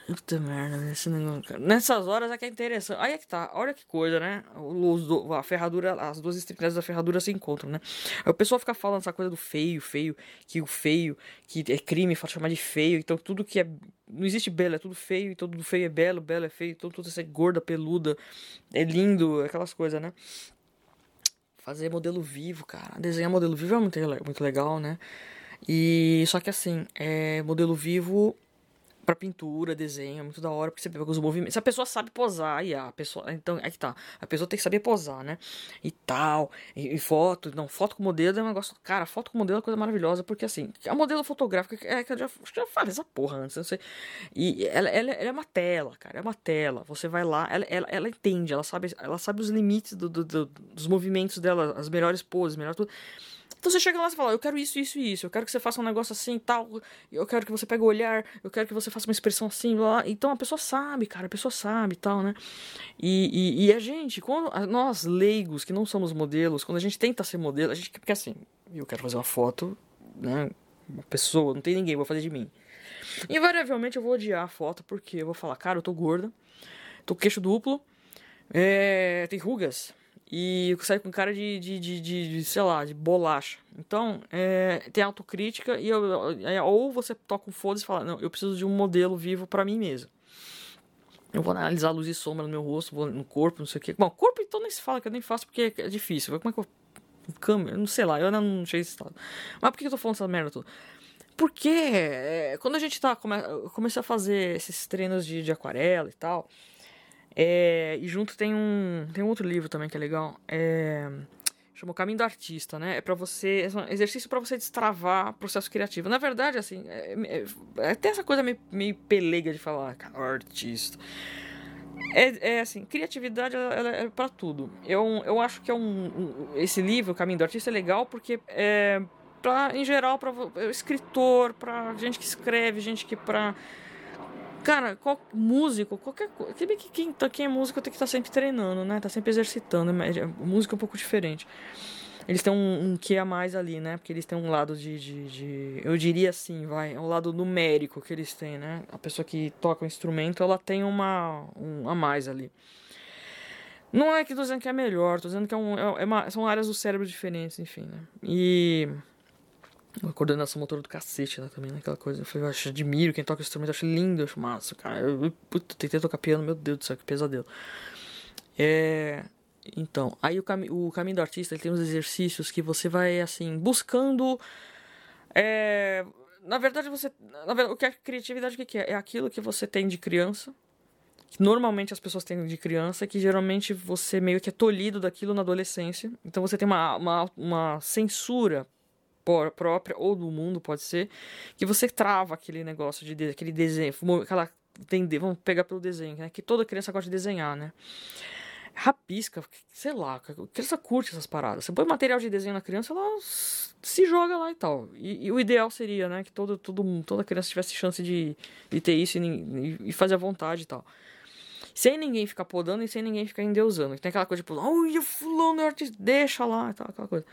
Puta merda, esse negócio, cara. Nessas horas é que é interessante. Aí é que tá, olha que coisa, né? Os do, a ferradura, as duas extremidades da ferradura se encontram, né? Aí o pessoal fica falando essa coisa do feio, feio, que o feio, que é crime chamar de feio. Então tudo que é. Não existe belo, é tudo feio, e tudo feio é belo, belo é feio, então tudo isso é gorda, peluda, é lindo, aquelas coisas, né? Fazer modelo vivo, cara. Desenhar modelo vivo é muito, muito legal, né? E só que assim, é modelo vivo Pra pintura, desenho, é muito da hora, porque você pega os movimentos. Se a pessoa sabe posar, e a pessoa. Então, é que tá. A pessoa tem que saber posar, né? E tal. E, e foto. Não, foto com modelo é um negócio. Cara, foto com modelo é coisa maravilhosa, porque assim, a modelo fotográfica. É que eu já, já falei essa porra antes, não sei. E ela, ela, ela, é uma tela, cara. É uma tela. Você vai lá, ela, ela, ela entende, ela sabe, ela sabe os limites do, do, do, dos movimentos dela, as melhores poses, melhor tudo. Então você chega lá e fala, eu quero isso, isso e isso, eu quero que você faça um negócio assim tal, eu quero que você pegue o olhar, eu quero que você faça uma expressão assim, blá, blá. então a pessoa sabe, cara, a pessoa sabe tal, né? E, e, e, a gente, quando, nós leigos que não somos modelos, quando a gente tenta ser modelo, a gente, porque assim, eu quero fazer uma foto, né? Uma pessoa, não tem ninguém, vou fazer de mim. Invariavelmente eu vou odiar a foto porque eu vou falar, cara, eu tô gorda, tô com queixo duplo, é, tem rugas, e sai com cara de, de, de, de, de, sei lá, de bolacha. Então, é, tem autocrítica e eu, ou você toca o foda e fala, não, eu preciso de um modelo vivo para mim mesmo. Eu vou analisar a luz e sombra no meu rosto, vou no corpo, não sei o que. Bom, corpo então nem se fala que eu nem faço porque é difícil. Como é que eu. Câmera, não sei lá, eu ainda não cheguei esse estado. Mas por que eu tô falando essa merda toda? Porque é, quando a gente tá. Come, comecei a fazer esses treinos de, de aquarela e tal. É, e junto tem um, tem um outro livro também que é legal. É, chama o Caminho do Artista, né? É para você, é um exercício para você destravar processo criativo. Na verdade, assim, é, é, é até essa coisa meio, meio pelega de falar, cara, artista. É, é assim, criatividade ela, é para tudo. Eu, eu acho que é um, um, esse livro, o Caminho do Artista, é legal porque é para em geral para escritor, para gente que escreve, gente que para Cara, qual, músico, qualquer coisa. Quem, quem, quem é músico tem que estar tá sempre treinando, né? Tá sempre exercitando. Mas música é um pouco diferente. Eles têm um, um que a mais ali, né? Porque eles têm um lado de, de, de, Eu diria assim, vai. É um lado numérico que eles têm, né? A pessoa que toca o instrumento, ela tem uma. Um a mais ali. Não é que tô dizendo que é melhor, tô dizendo que é um, é, é uma, são áreas do cérebro diferentes, enfim, né? E. Uma coordenação motora do cacete, né? Também, né? Aquela coisa. Eu, falei, eu acho, admiro quem toca instrumento, eu acho lindo, eu acho massa, cara. Eu, eu puta, tentei tocar piano, meu Deus do céu, que pesadelo. É. Então, aí o, cami o caminho do artista ele tem uns exercícios que você vai, assim, buscando. É. Na verdade, você. Na verdade, o que é criatividade, o que é? É aquilo que você tem de criança. Que normalmente as pessoas têm de criança, que geralmente você meio que é tolhido daquilo na adolescência. Então você tem uma, uma, uma censura própria ou do mundo, pode ser, que você trava aquele negócio de aquele desenho, aquela vamos pegar pelo desenho, né? Que toda criança gosta de desenhar, né? Rapisca, sei lá, criança curte essas paradas. Você põe material de desenho na criança, ela se joga lá e tal. E, e o ideal seria, né, que todo, todo, toda criança tivesse chance de, de ter isso e, e fazer à vontade e tal. Sem ninguém ficar podando e sem ninguém ficar endeusando. Tem aquela coisa tipo, olha, fulano é deixa lá tal, aquela coisa.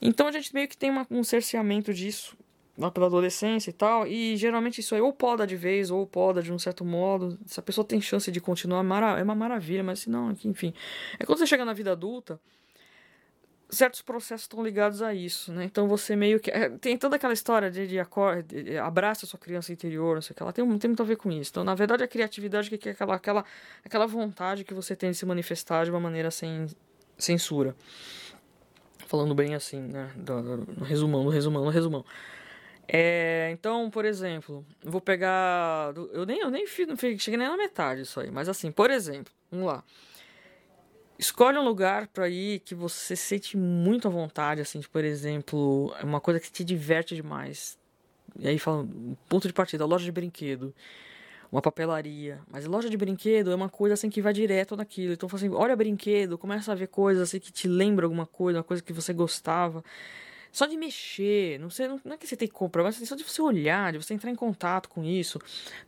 Então a gente meio que tem uma, um cerceamento disso lá pela adolescência e tal, e geralmente isso aí ou poda de vez ou poda de um certo modo. Se a pessoa tem chance de continuar, é uma maravilha, mas se não, enfim. É quando você chega na vida adulta, certos processos estão ligados a isso, né? Então você meio que. É, tem toda aquela história de, de, de, de abraça a sua criança interior, não sei o que. Ela tem, tem muito a ver com isso. Então, na verdade, a criatividade que é aquela, aquela, aquela vontade que você tem de se manifestar de uma maneira sem censura falando bem assim, né? No resumão, no resumão, no resumão. É, então, por exemplo, vou pegar. Eu nem, eu nem fiz, não cheguei nem na metade disso aí, mas assim, por exemplo, vamos lá. Escolhe um lugar para ir que você sente muito à vontade, assim, por exemplo, é uma coisa que te diverte demais. E aí fala, ponto de partida, loja de brinquedo uma papelaria. Mas loja de brinquedo é uma coisa assim que vai direto naquilo. Então, assim, olha brinquedo, começa a ver coisas assim que te lembra alguma coisa, uma coisa que você gostava. Só de mexer, não, sei, não é que você tem que comprar, mas só de você olhar, de você entrar em contato com isso.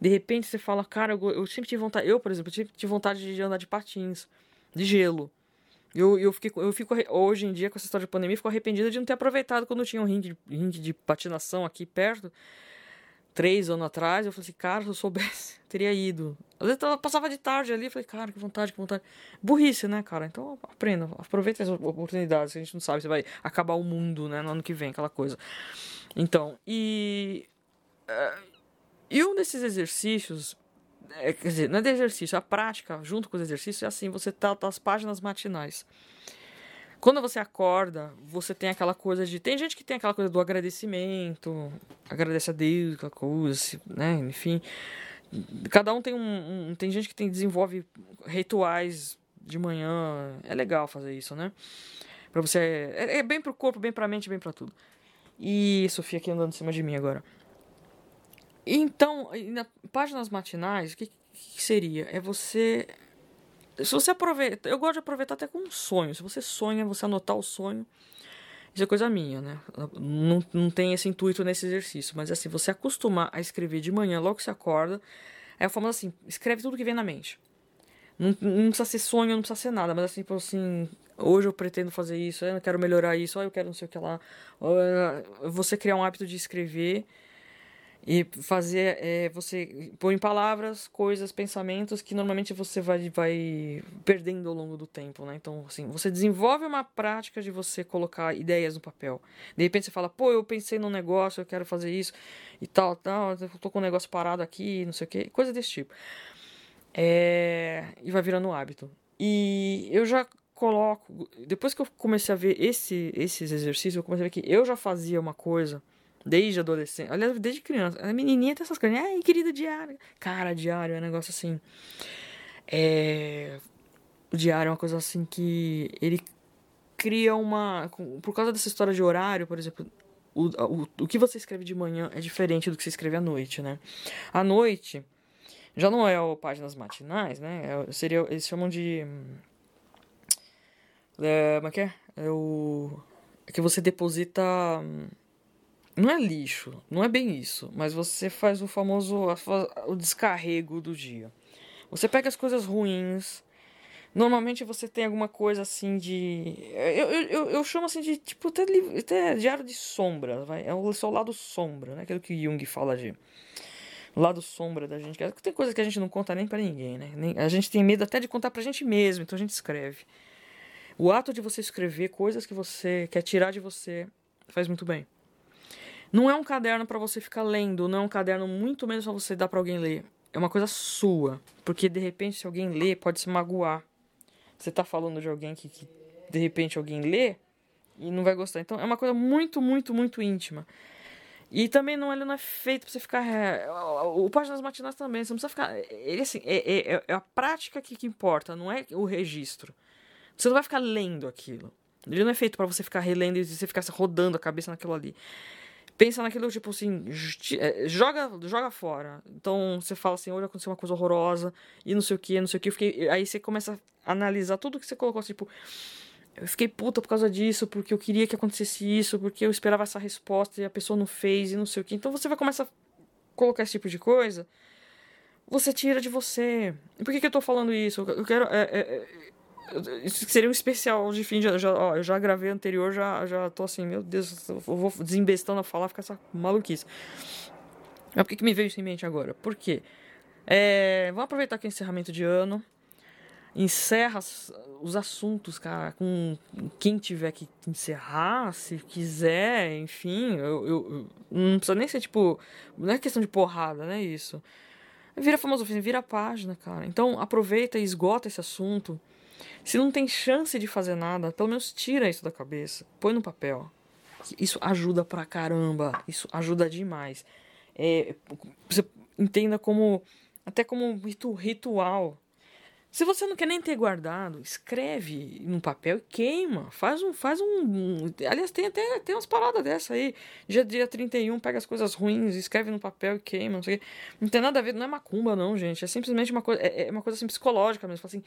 De repente você fala, cara, eu, eu sempre tive vontade, eu, por exemplo, tive, tive vontade de andar de patins, de gelo. Eu, eu, fiquei, eu fico, hoje em dia, com essa história de pandemia, fico arrependido de não ter aproveitado quando tinha um ringue, ringue de patinação aqui perto três anos atrás, eu falei assim, cara, se eu soubesse, teria ido. Às vezes eu passava de tarde ali, falei, cara, que vontade, que vontade. Burrice, né, cara? Então aprenda, aproveita as oportunidades, a gente não sabe se vai acabar o mundo, né, no ano que vem, aquela coisa. Então, e. Uh, e um desses exercícios, é, quer dizer, não é de exercício, a prática, junto com os exercícios, é assim: você tá, tá as páginas matinais. Quando você acorda, você tem aquela coisa de. Tem gente que tem aquela coisa do agradecimento, agradece a Deus, aquela coisa, né? Enfim. Cada um tem um, um. Tem gente que tem, desenvolve rituais de manhã. É legal fazer isso, né? Pra você. É, é bem pro corpo, bem pra mente, bem pra tudo. E Sofia aqui andando em cima de mim agora. Então, na páginas matinais, o que, que seria? É você se você aproveita, eu gosto de aproveitar até com um sonho. Se você sonha, você anotar o sonho, isso é coisa minha, né? Não, não tem esse intuito nesse exercício, mas assim, você acostumar a escrever de manhã, logo que você acorda, é a forma assim, escreve tudo que vem na mente. Não, não precisa ser sonho, não precisa ser nada, mas assim, tipo assim, hoje eu pretendo fazer isso, eu quero melhorar isso, eu quero não sei o que lá. Você criar um hábito de escrever e fazer é, você pôr em palavras coisas, pensamentos que normalmente você vai, vai perdendo ao longo do tempo, né? Então, assim, você desenvolve uma prática de você colocar ideias no papel. De repente você fala, pô, eu pensei num negócio, eu quero fazer isso e tal, tal, eu tô com um negócio parado aqui, não sei o que, coisa desse tipo. É... E vai virando um hábito. E eu já coloco, depois que eu comecei a ver esse, esses exercícios, eu comecei a ver que eu já fazia uma coisa Desde adolescente. Aliás, desde criança. A menininha tem essas coisas. Ai, querida diário. Cara, diário é um negócio assim. É. O diário é uma coisa assim que ele cria uma. Por causa dessa história de horário, por exemplo, o, o, o que você escreve de manhã é diferente do que você escreve à noite, né? À noite, já não é o páginas matinais, né? É, seria, eles chamam de. É, como é que é? É o. É que você deposita não é lixo, não é bem isso, mas você faz o famoso o descarrego do dia. Você pega as coisas ruins. Normalmente você tem alguma coisa assim de. Eu, eu, eu, chamo assim de tipo até, até diário de sombra. Vai? É o seu lado sombra, né? Aquilo que Jung fala de lado sombra da gente. Tem coisas que a gente não conta nem para ninguém, né? Nem, a gente tem medo até de contar pra gente mesmo, então a gente escreve. O ato de você escrever coisas que você quer tirar de você faz muito bem. Não é um caderno para você ficar lendo, não é um caderno muito menos para você dar para alguém ler. É uma coisa sua, porque de repente se alguém lê, pode se magoar. Você tá falando de alguém que, que de repente alguém lê e não vai gostar. Então é uma coisa muito, muito, muito íntima. E também não, ele não é feito pra você ficar. É, o Páginas Matinais também, você não precisa ficar. Ele assim, é, é, é a prática que, que importa, não é o registro. Você não vai ficar lendo aquilo. Ele não é feito para você ficar relendo e você ficar rodando a cabeça naquilo ali pensa naquilo tipo assim, é, joga, joga fora. Então você fala assim, hoje aconteceu uma coisa horrorosa e não sei o que, não sei o que. Fiquei... Aí você começa a analisar tudo que você colocou, tipo, eu fiquei puta por causa disso, porque eu queria que acontecesse isso, porque eu esperava essa resposta e a pessoa não fez e não sei o que. Então você vai começar a colocar esse tipo de coisa. Você tira de você. Por que, que eu tô falando isso? Eu quero. É, é, é isso seria um especial de fim de. Já, ó, eu já gravei anterior, já, já tô assim, meu Deus, eu vou desembestando a falar, ficar essa maluquice. Mas por que, que me veio isso em mente agora? Por quê? É, vamos aproveitar que é encerramento de ano. Encerra os assuntos, cara, com quem tiver que encerrar, se quiser, enfim. Eu, eu, não precisa nem ser tipo. Não é questão de porrada, não é isso. Vira famoso, vira página, cara. Então aproveita e esgota esse assunto. Se não tem chance de fazer nada, pelo menos tira isso da cabeça, põe no papel. Isso ajuda pra caramba, isso ajuda demais. É, você entenda como até como ritual. Se você não quer nem ter guardado, escreve no papel e queima. Faz um. Faz um, um aliás, tem até tem umas paradas dessa aí. Dia, dia 31, pega as coisas ruins, escreve no papel e queima. Não, sei não tem nada a ver, não é macumba, não, gente. É simplesmente uma coisa. É, é uma coisa assim, psicológica mesmo. Assim,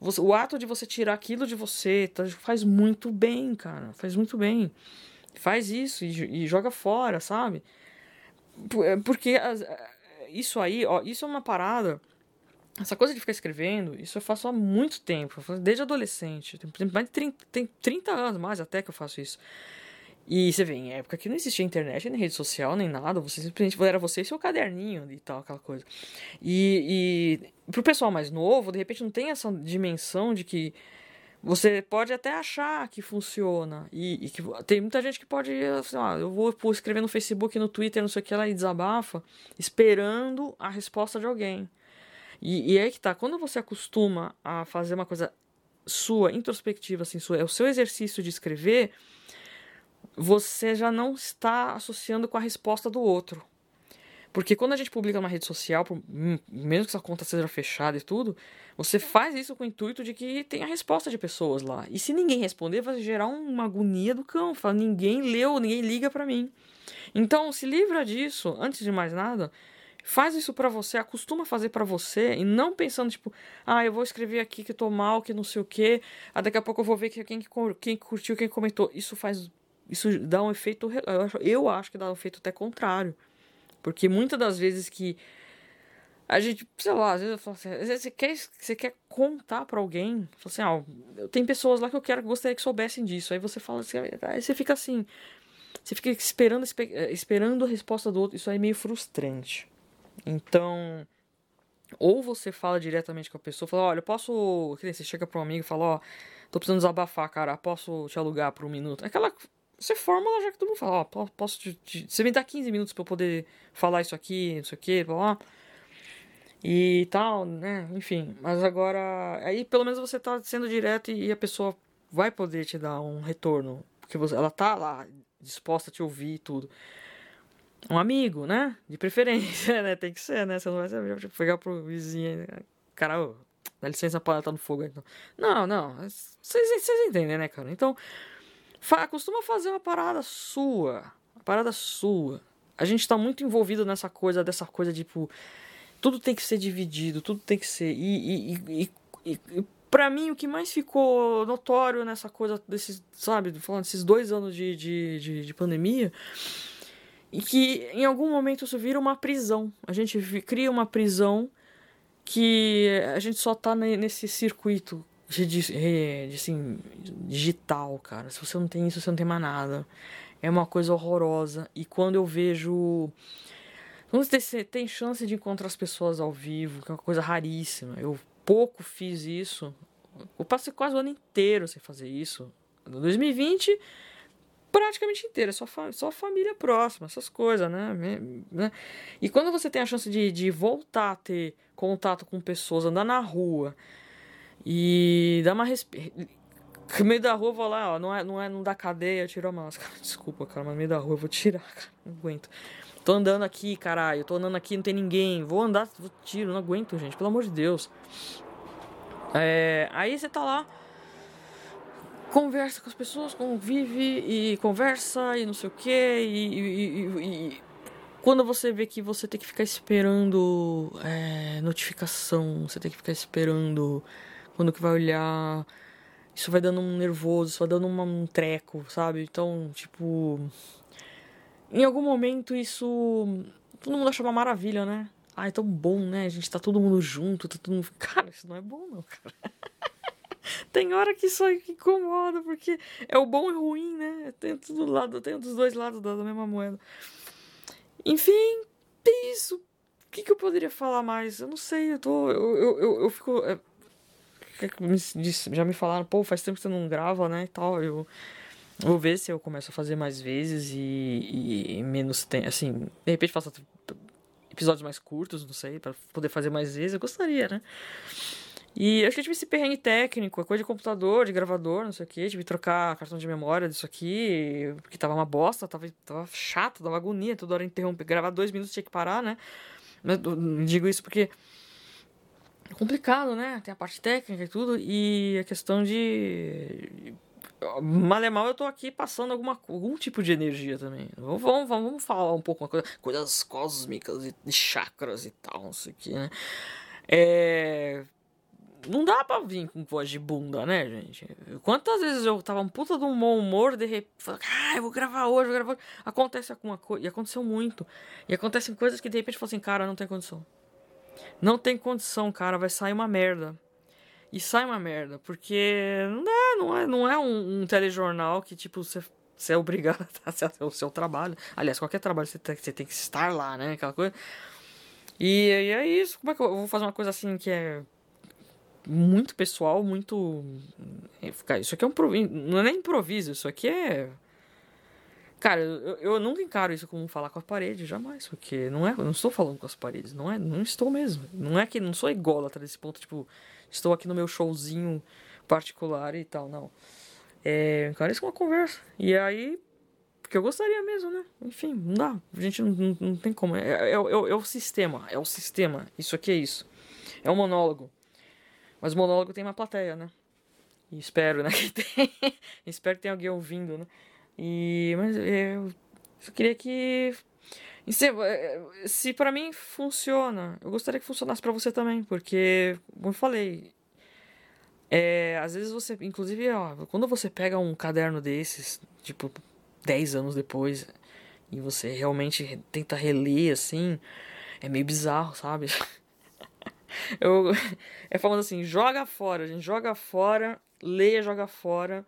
você, o ato de você tirar aquilo de você tá, faz muito bem, cara. Faz muito bem. Faz isso e, e joga fora, sabe? É, porque as, isso aí, ó, isso é uma parada. Essa coisa de ficar escrevendo, isso eu faço há muito tempo, desde adolescente. Tem mais de 30, tem 30 anos mais até que eu faço isso. E você vê, em época que não existia internet, nem rede social, nem nada, você simplesmente era você e seu caderninho e tal, aquela coisa. E, e pro pessoal mais novo, de repente não tem essa dimensão de que você pode até achar que funciona. E, e que tem muita gente que pode, assim, ah, eu vou escrever no Facebook, no Twitter, não sei o que lá, e desabafa, esperando a resposta de alguém. E, e é aí que tá, quando você acostuma a fazer uma coisa sua, introspectiva, assim, sua, é o seu exercício de escrever, você já não está associando com a resposta do outro. Porque quando a gente publica numa rede social, mesmo que essa conta seja fechada e tudo, você faz isso com o intuito de que tenha resposta de pessoas lá. E se ninguém responder, vai gerar uma agonia do cão. Fala, ninguém leu, ninguém liga para mim. Então, se livra disso, antes de mais nada, faz isso para você, acostuma a fazer para você e não pensando tipo, ah, eu vou escrever aqui que tô mal, que não sei o quê, ah, daqui a pouco eu vou ver quem, quem curtiu, quem comentou. Isso faz isso dá um efeito eu acho, eu acho que dá um efeito até contrário. Porque muitas das vezes que a gente, sei lá, às vezes eu falo assim, às vezes você quer, você quer contar para alguém, assim, ah, tem pessoas lá que eu quero gostaria que soubessem disso. Aí você fala assim, aí você fica assim, você fica esperando, esperando a resposta do outro, isso aí é meio frustrante. Então, ou você fala diretamente com a pessoa, fala, olha, eu posso. Você chega para um amigo e fala, ó, tô precisando desabafar, cara, posso te alugar por um minuto? Aquela você fórmula já que todo mundo fala, ó, posso te, te, você me dá 15 minutos para eu poder falar isso aqui, não sei o que, blá blá. E tal, né? Enfim, mas agora. Aí pelo menos você tá sendo direto e a pessoa vai poder te dar um retorno. Porque você, ela tá lá disposta a te ouvir e tudo. Um amigo, né? De preferência, né? Tem que ser, né? Você não vai saber, pegar pro vizinho. Né? Cara, ô, dá licença para tá no fogo. Então. Não, não. Vocês entendem, né, cara? Então. Fa costuma fazer uma parada sua. Uma parada sua. A gente tá muito envolvido nessa coisa, dessa coisa de, tipo. Tudo tem que ser dividido, tudo tem que ser. E, e, e, e, e para mim, o que mais ficou notório nessa coisa desses, sabe, falando desses dois anos de, de, de, de pandemia, e que em algum momento isso vira uma prisão. A gente cria uma prisão que a gente só tá nesse circuito assim, digital, cara. Se você não tem isso, você não tem mais nada. É uma coisa horrorosa. E quando eu vejo. Quando você tem chance de encontrar as pessoas ao vivo, que é uma coisa raríssima. Eu pouco fiz isso. Eu passei quase o ano inteiro sem fazer isso. No 2020, praticamente inteiro. É só, só família próxima, essas coisas, né? né? E quando você tem a chance de, de voltar a ter contato com pessoas, andar na rua e dá uma resp... No meio da rua eu vou lá, ó, não é, não é, não dá cadeia, eu tiro a máscara. Desculpa, cara, mas no meio da rua eu vou tirar, cara, não aguento. Tô andando aqui, caralho, tô andando aqui, não tem ninguém, vou andar, vou tiro, não aguento, gente, pelo amor de Deus. É, aí você tá lá, conversa com as pessoas, convive e conversa e não sei o que, e, e, e, quando você vê que você tem que ficar esperando é, notificação, você tem que ficar esperando quando que vai olhar. Isso vai dando um nervoso, isso vai dando uma, um treco, sabe? Então, tipo. Em algum momento isso. Todo mundo acha uma maravilha, né? Ah, é tão bom, né? A gente tá todo mundo junto, tá todo mundo. Cara, isso não é bom, não, cara. tem hora que isso incomoda, porque é o bom e o ruim, né? Tem tudo lado, tem dos dois lados da, mesma moeda. Enfim, é isso. O que, que eu poderia falar mais? Eu não sei, eu tô. Eu, eu, eu, eu fico. É, já me falaram, pô, faz tempo que você não grava, né? E tal. Eu vou ver se eu começo a fazer mais vezes e, e menos tempo. Assim, de repente faço episódios mais curtos, não sei, para poder fazer mais vezes. Eu gostaria, né? E acho que eu tive esse perrengue técnico, coisa de computador, de gravador, não sei o que. Tive que trocar cartão de memória disso aqui, porque tava uma bosta, tava, tava chato, dava agonia, toda hora interromper. Gravar dois minutos tinha que parar, né? Mas, digo isso porque complicado, né? Tem a parte técnica e tudo, e a questão de. Mal é mal, eu tô aqui passando alguma, algum tipo de energia também. Vamos, vamos, vamos falar um pouco uma coisa, coisas cósmicas e chakras e tal, não sei o que, né? É. Não dá pra vir com voz de bunda, né, gente? Quantas vezes eu tava um puta de um bom humor, de repente, ah, eu vou gravar hoje, vou gravar hoje. Acontece alguma coisa, e aconteceu muito. E acontecem coisas que de repente eu falo assim, cara, não tem condição. Não tem condição, cara, vai sair uma merda. E sai uma merda, porque não é, não é, não é um, um telejornal que, tipo, você, você é obrigado a fazer o seu trabalho. Aliás, qualquer trabalho você tem, você tem que estar lá, né? Aquela coisa. E, e é isso. Como é que eu vou fazer uma coisa assim que é muito pessoal, muito. É, isso aqui é um. Não é nem improviso, isso aqui é Cara, eu, eu nunca encaro isso como falar com a parede, jamais, porque não é, eu não estou falando com as paredes, não é, não estou mesmo. Não é que não sou ególatra desse ponto, tipo, estou aqui no meu showzinho particular e tal, não. É, cara, isso é uma conversa. E aí, porque eu gostaria mesmo, né? Enfim, não dá. A gente não, não, não tem como. É, é, é, é, o sistema. É o sistema. Isso aqui é isso. É um monólogo. Mas o monólogo tem uma plateia, né? E espero, né? Que tem. espero que tenha alguém ouvindo, né? E. Mas eu só queria que. Se, se para mim funciona, eu gostaria que funcionasse para você também, porque, como eu falei, é, às vezes você, inclusive, ó, quando você pega um caderno desses, tipo, 10 anos depois, e você realmente tenta reler assim, é meio bizarro, sabe? Eu, é falando assim, joga fora, gente, joga fora, leia, joga fora.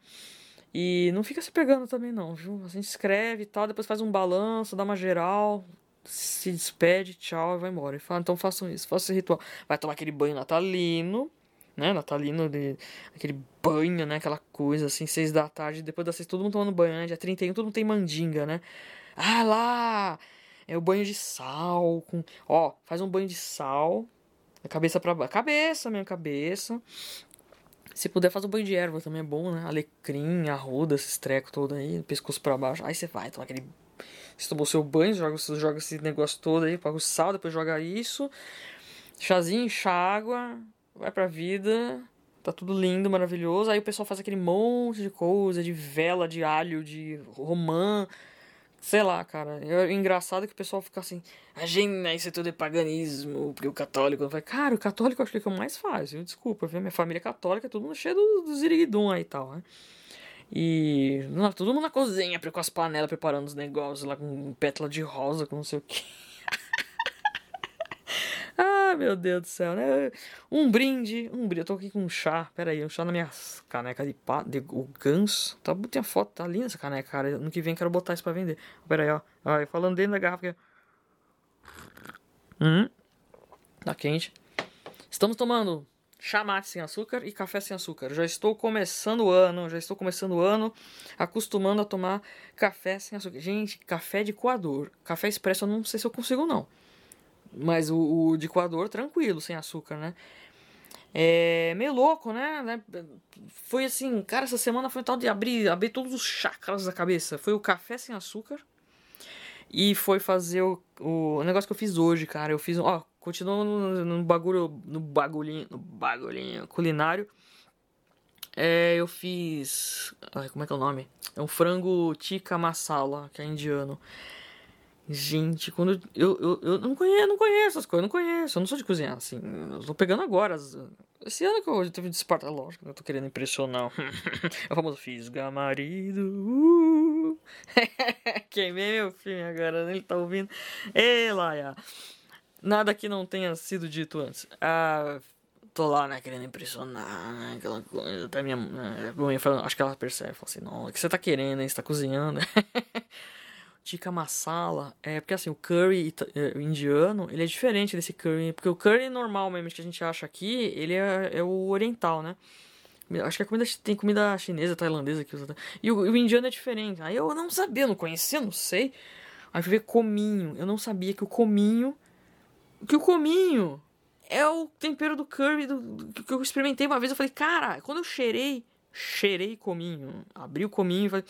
E não fica se pegando também não, viu? A gente escreve e tal, depois faz um balanço, dá uma geral, se despede, tchau e vai embora. E fala, então façam isso, façam esse ritual. Vai tomar aquele banho natalino, né? Natalino, de, aquele banho, né? Aquela coisa assim, seis da tarde, depois das seis, todo mundo tomando banho, né? Dia 31, todo mundo tem mandinga, né? Ah lá! É o banho de sal, com... Ó, faz um banho de sal, a cabeça pra baixo. Cabeça, minha cabeça. Se puder, faz um banho de erva também é bom, né? Alecrim, arruda, esses trecos todo aí, pescoço pra baixo. Aí você vai tomar aquele. Você tomou seu banho, joga, joga esse negócio todo aí, paga o sal, depois joga isso. Chazinho, enche água, vai pra vida. Tá tudo lindo, maravilhoso. Aí o pessoal faz aquele monte de coisa, de vela, de alho, de romã. Sei lá, cara. É engraçado que o pessoal fica assim, a gente, isso é tudo é paganismo, porque o católico. Eu falei, cara, o católico eu acho que é o mais viu? Desculpa, viu? Minha família é católica, todo mundo cheio do, do ziriguidum aí e tal, né? E todo mundo na cozinha, com as panelas preparando os negócios lá com pétala de rosa, com não sei o que. Ah, meu Deus do céu, né? Um brinde, um brinde. Eu tô aqui com um chá. Pera aí, um chá na minha caneca de pá, de o ganso. Tá, botei a foto, tá linda essa caneca, cara. No que vem quero botar isso pra vender. Pera aí, ó. Aí, falando dentro da garrafa. Hum. Tá quente. Estamos tomando chá mate sem açúcar e café sem açúcar. Já estou começando o ano, já estou começando o ano acostumando a tomar café sem açúcar. Gente, café de coador. Café expresso eu não sei se eu consigo não. Mas o, o de coador, tranquilo, sem açúcar, né? É meio louco, né? né? Foi assim, cara, essa semana foi tal de abrir, abrir todos os chakras da cabeça. Foi o café sem açúcar. E foi fazer o, o negócio que eu fiz hoje, cara. Eu fiz, ó, continuo no, no bagulho, no bagulhinho, no bagulhinho culinário. É, eu fiz, ai, como é que é o nome? É um frango tikka masala, que é indiano. Gente, quando eu, eu, eu não conheço, não conheço as coisas, não conheço, eu não sou de cozinhar, assim, eu tô pegando agora. Esse ano que eu tive Esparta, lógico, eu tô querendo impressionar. é o famoso fisga marido. Uh! Queimei meu filme agora, ele tá ouvindo. Ei, Laia. Nada que não tenha sido dito antes. Ah, tô lá, né, querendo impressionar, né, aquela coisa. Até minha, minha mãe falando, acho que ela percebe, fala assim, não, o que você tá querendo, hein, você tá cozinhando. tikka masala é porque assim o curry é, indiano ele é diferente desse curry porque o curry normal mesmo que a gente acha aqui ele é, é o oriental né? Acho que a comida tem comida chinesa tailandesa aqui e o, o, indiano é diferente. Aí eu não sabia não conhecia não sei. Aí fui ver cominho. Eu não sabia que o cominho que o cominho é o tempero do curry do, do, que eu experimentei uma vez. Eu falei cara quando eu cheirei cheirei cominho. Abri o cominho e falei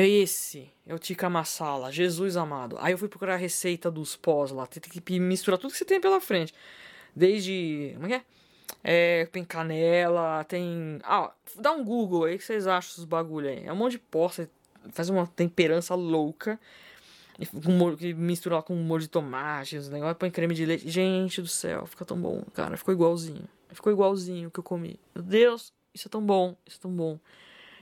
é esse, é o tikka masala, Jesus amado. Aí eu fui procurar a receita dos pós lá, tem que misturar tudo que você tem pela frente. Desde, como é que é? É, tem canela, tem... Ah, dá um Google aí que vocês acham os bagulho aí. É um monte de pó, você faz uma temperança louca. Que mistura lá com molho de tomate, os negócios, põe creme de leite. Gente do céu, fica tão bom, cara. Ficou igualzinho. Ficou igualzinho o que eu comi. Meu Deus, isso é tão bom, isso é tão bom.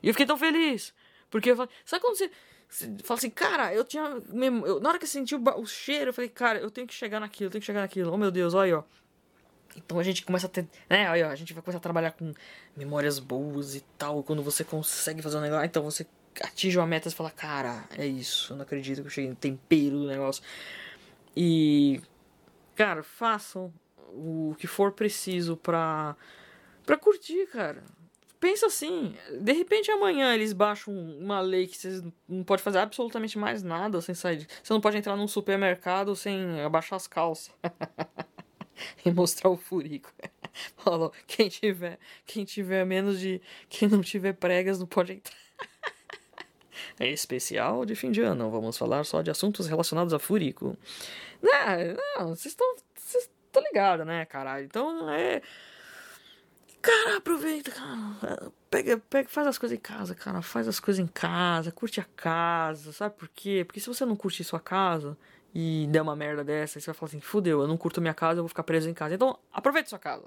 E eu fiquei tão feliz. Porque eu falei, sabe quando você, você fala assim, cara, eu tinha. Eu, na hora que eu senti o, o, cheiro, eu falei, cara, eu tenho que chegar naquilo, eu tenho que chegar naquilo. Oh meu Deus, olha aí, ó. Então a gente começa a ter. Né, olha, ó, a gente vai começar a trabalhar com memórias boas e tal. Quando você consegue fazer um negócio, então você atinge uma meta e fala, cara, é isso. Eu não acredito que eu cheguei no tempero do negócio. E. Cara, façam o que for preciso pra. pra curtir, cara pensa assim, de repente amanhã eles baixam uma lei que você não pode fazer absolutamente mais nada sem sair. Você não pode entrar num supermercado sem abaixar as calças e mostrar o furico. Falou, quem tiver, quem tiver menos de. Quem não tiver pregas não pode entrar. É especial de fim de ano. Vamos falar só de assuntos relacionados a Furico. Não, não, vocês estão. Vocês estão ligados, né, caralho? Então é. Cara, aproveita, cara. Pega, pega, faz as coisas em casa, cara. Faz as coisas em casa, curte a casa. Sabe por quê? Porque se você não curte sua casa e der uma merda dessa, você vai falar assim: fudeu, eu não curto minha casa, eu vou ficar preso em casa. Então, aproveite sua casa.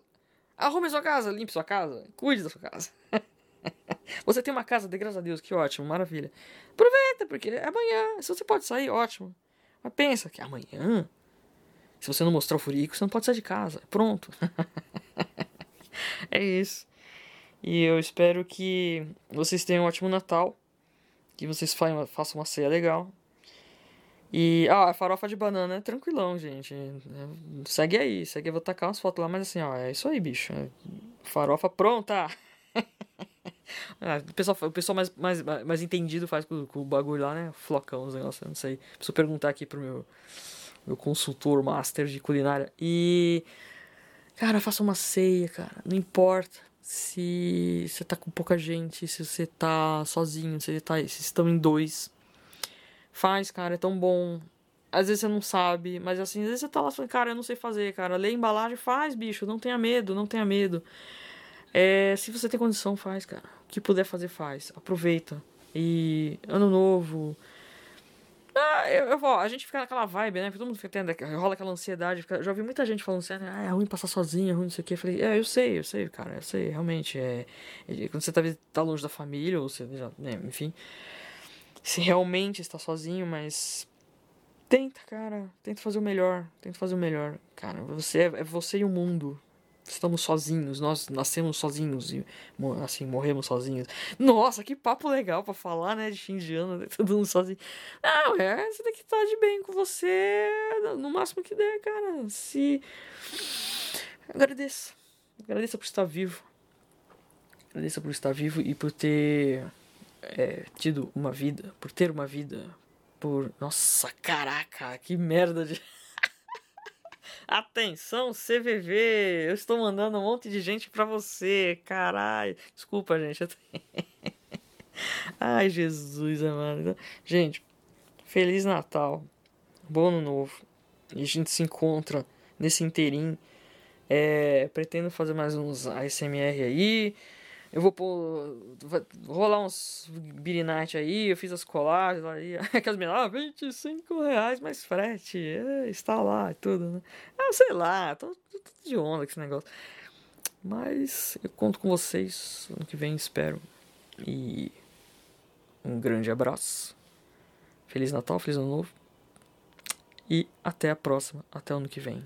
Arrume sua casa, limpe sua casa, cuide da sua casa. você tem uma casa, de graças a Deus, que ótimo, maravilha. Aproveita, porque é amanhã, se você pode sair, ótimo. Mas pensa que amanhã, se você não mostrar o furico, você não pode sair de casa. Pronto. é isso. E eu espero que vocês tenham um ótimo Natal. Que vocês façam uma ceia legal. E, ah, farofa de banana é tranquilão, gente. Segue aí, segue. Eu vou tacar umas fotos lá, mas assim, ó, é isso aí, bicho. Farofa pronta! ah, o pessoal, o pessoal mais, mais, mais entendido faz com, com o bagulho lá, né? Flocão, os negócios, não sei. Preciso perguntar aqui pro meu, meu consultor master de culinária. E. Cara, faça uma ceia, cara. Não importa se você tá com pouca gente, se você tá sozinho, se, você tá, se estão em dois. Faz, cara, é tão bom. Às vezes você não sabe, mas assim, às vezes você tá lá falando, cara, eu não sei fazer, cara. Lê a embalagem, faz, bicho, não tenha medo, não tenha medo. É, se você tem condição, faz, cara. O que puder fazer, faz. Aproveita. E ano novo, ah, eu, eu, a gente fica naquela vibe, né? Todo mundo fica tendo, rola aquela ansiedade. Fica, já ouvi muita gente falando assim, ah, é ruim passar sozinho, é ruim não sei o que. Eu falei, é, eu sei, eu sei, cara, eu sei, realmente. É, é quando você tá, tá longe da família, ou você já, né, enfim. Se realmente está sozinho, mas. Tenta, cara. Tenta fazer o melhor. Tenta fazer o melhor. Cara, você é, é você e o mundo estamos sozinhos, nós nascemos sozinhos e assim, morremos sozinhos. Nossa, que papo legal para falar, né, de fim de ano, né, todo mundo sozinho. Não, é, você tem que estar de bem com você, no máximo que der, cara. Se agradeça. Agradeça por estar vivo. Agradeça por estar vivo e por ter é, tido uma vida, por ter uma vida, por nossa, caraca, que merda de Atenção, CVV! Eu estou mandando um monte de gente pra você, caralho. Desculpa, gente. Ai, Jesus amado. Gente, Feliz Natal. Bom Ano Novo. E a gente se encontra nesse inteirinho. É, pretendo fazer mais uns ASMR aí. Eu vou pôr. Vai rolar uns Night aí, eu fiz as colagens aí. Aquelas meninas, ah, 25 reais mais frete. É, está lá e tudo, né? Ah, sei lá, tô, tô, tô de onda com esse negócio. Mas eu conto com vocês ano que vem, espero. E um grande abraço. Feliz Natal, Feliz Ano Novo. E até a próxima, até ano que vem.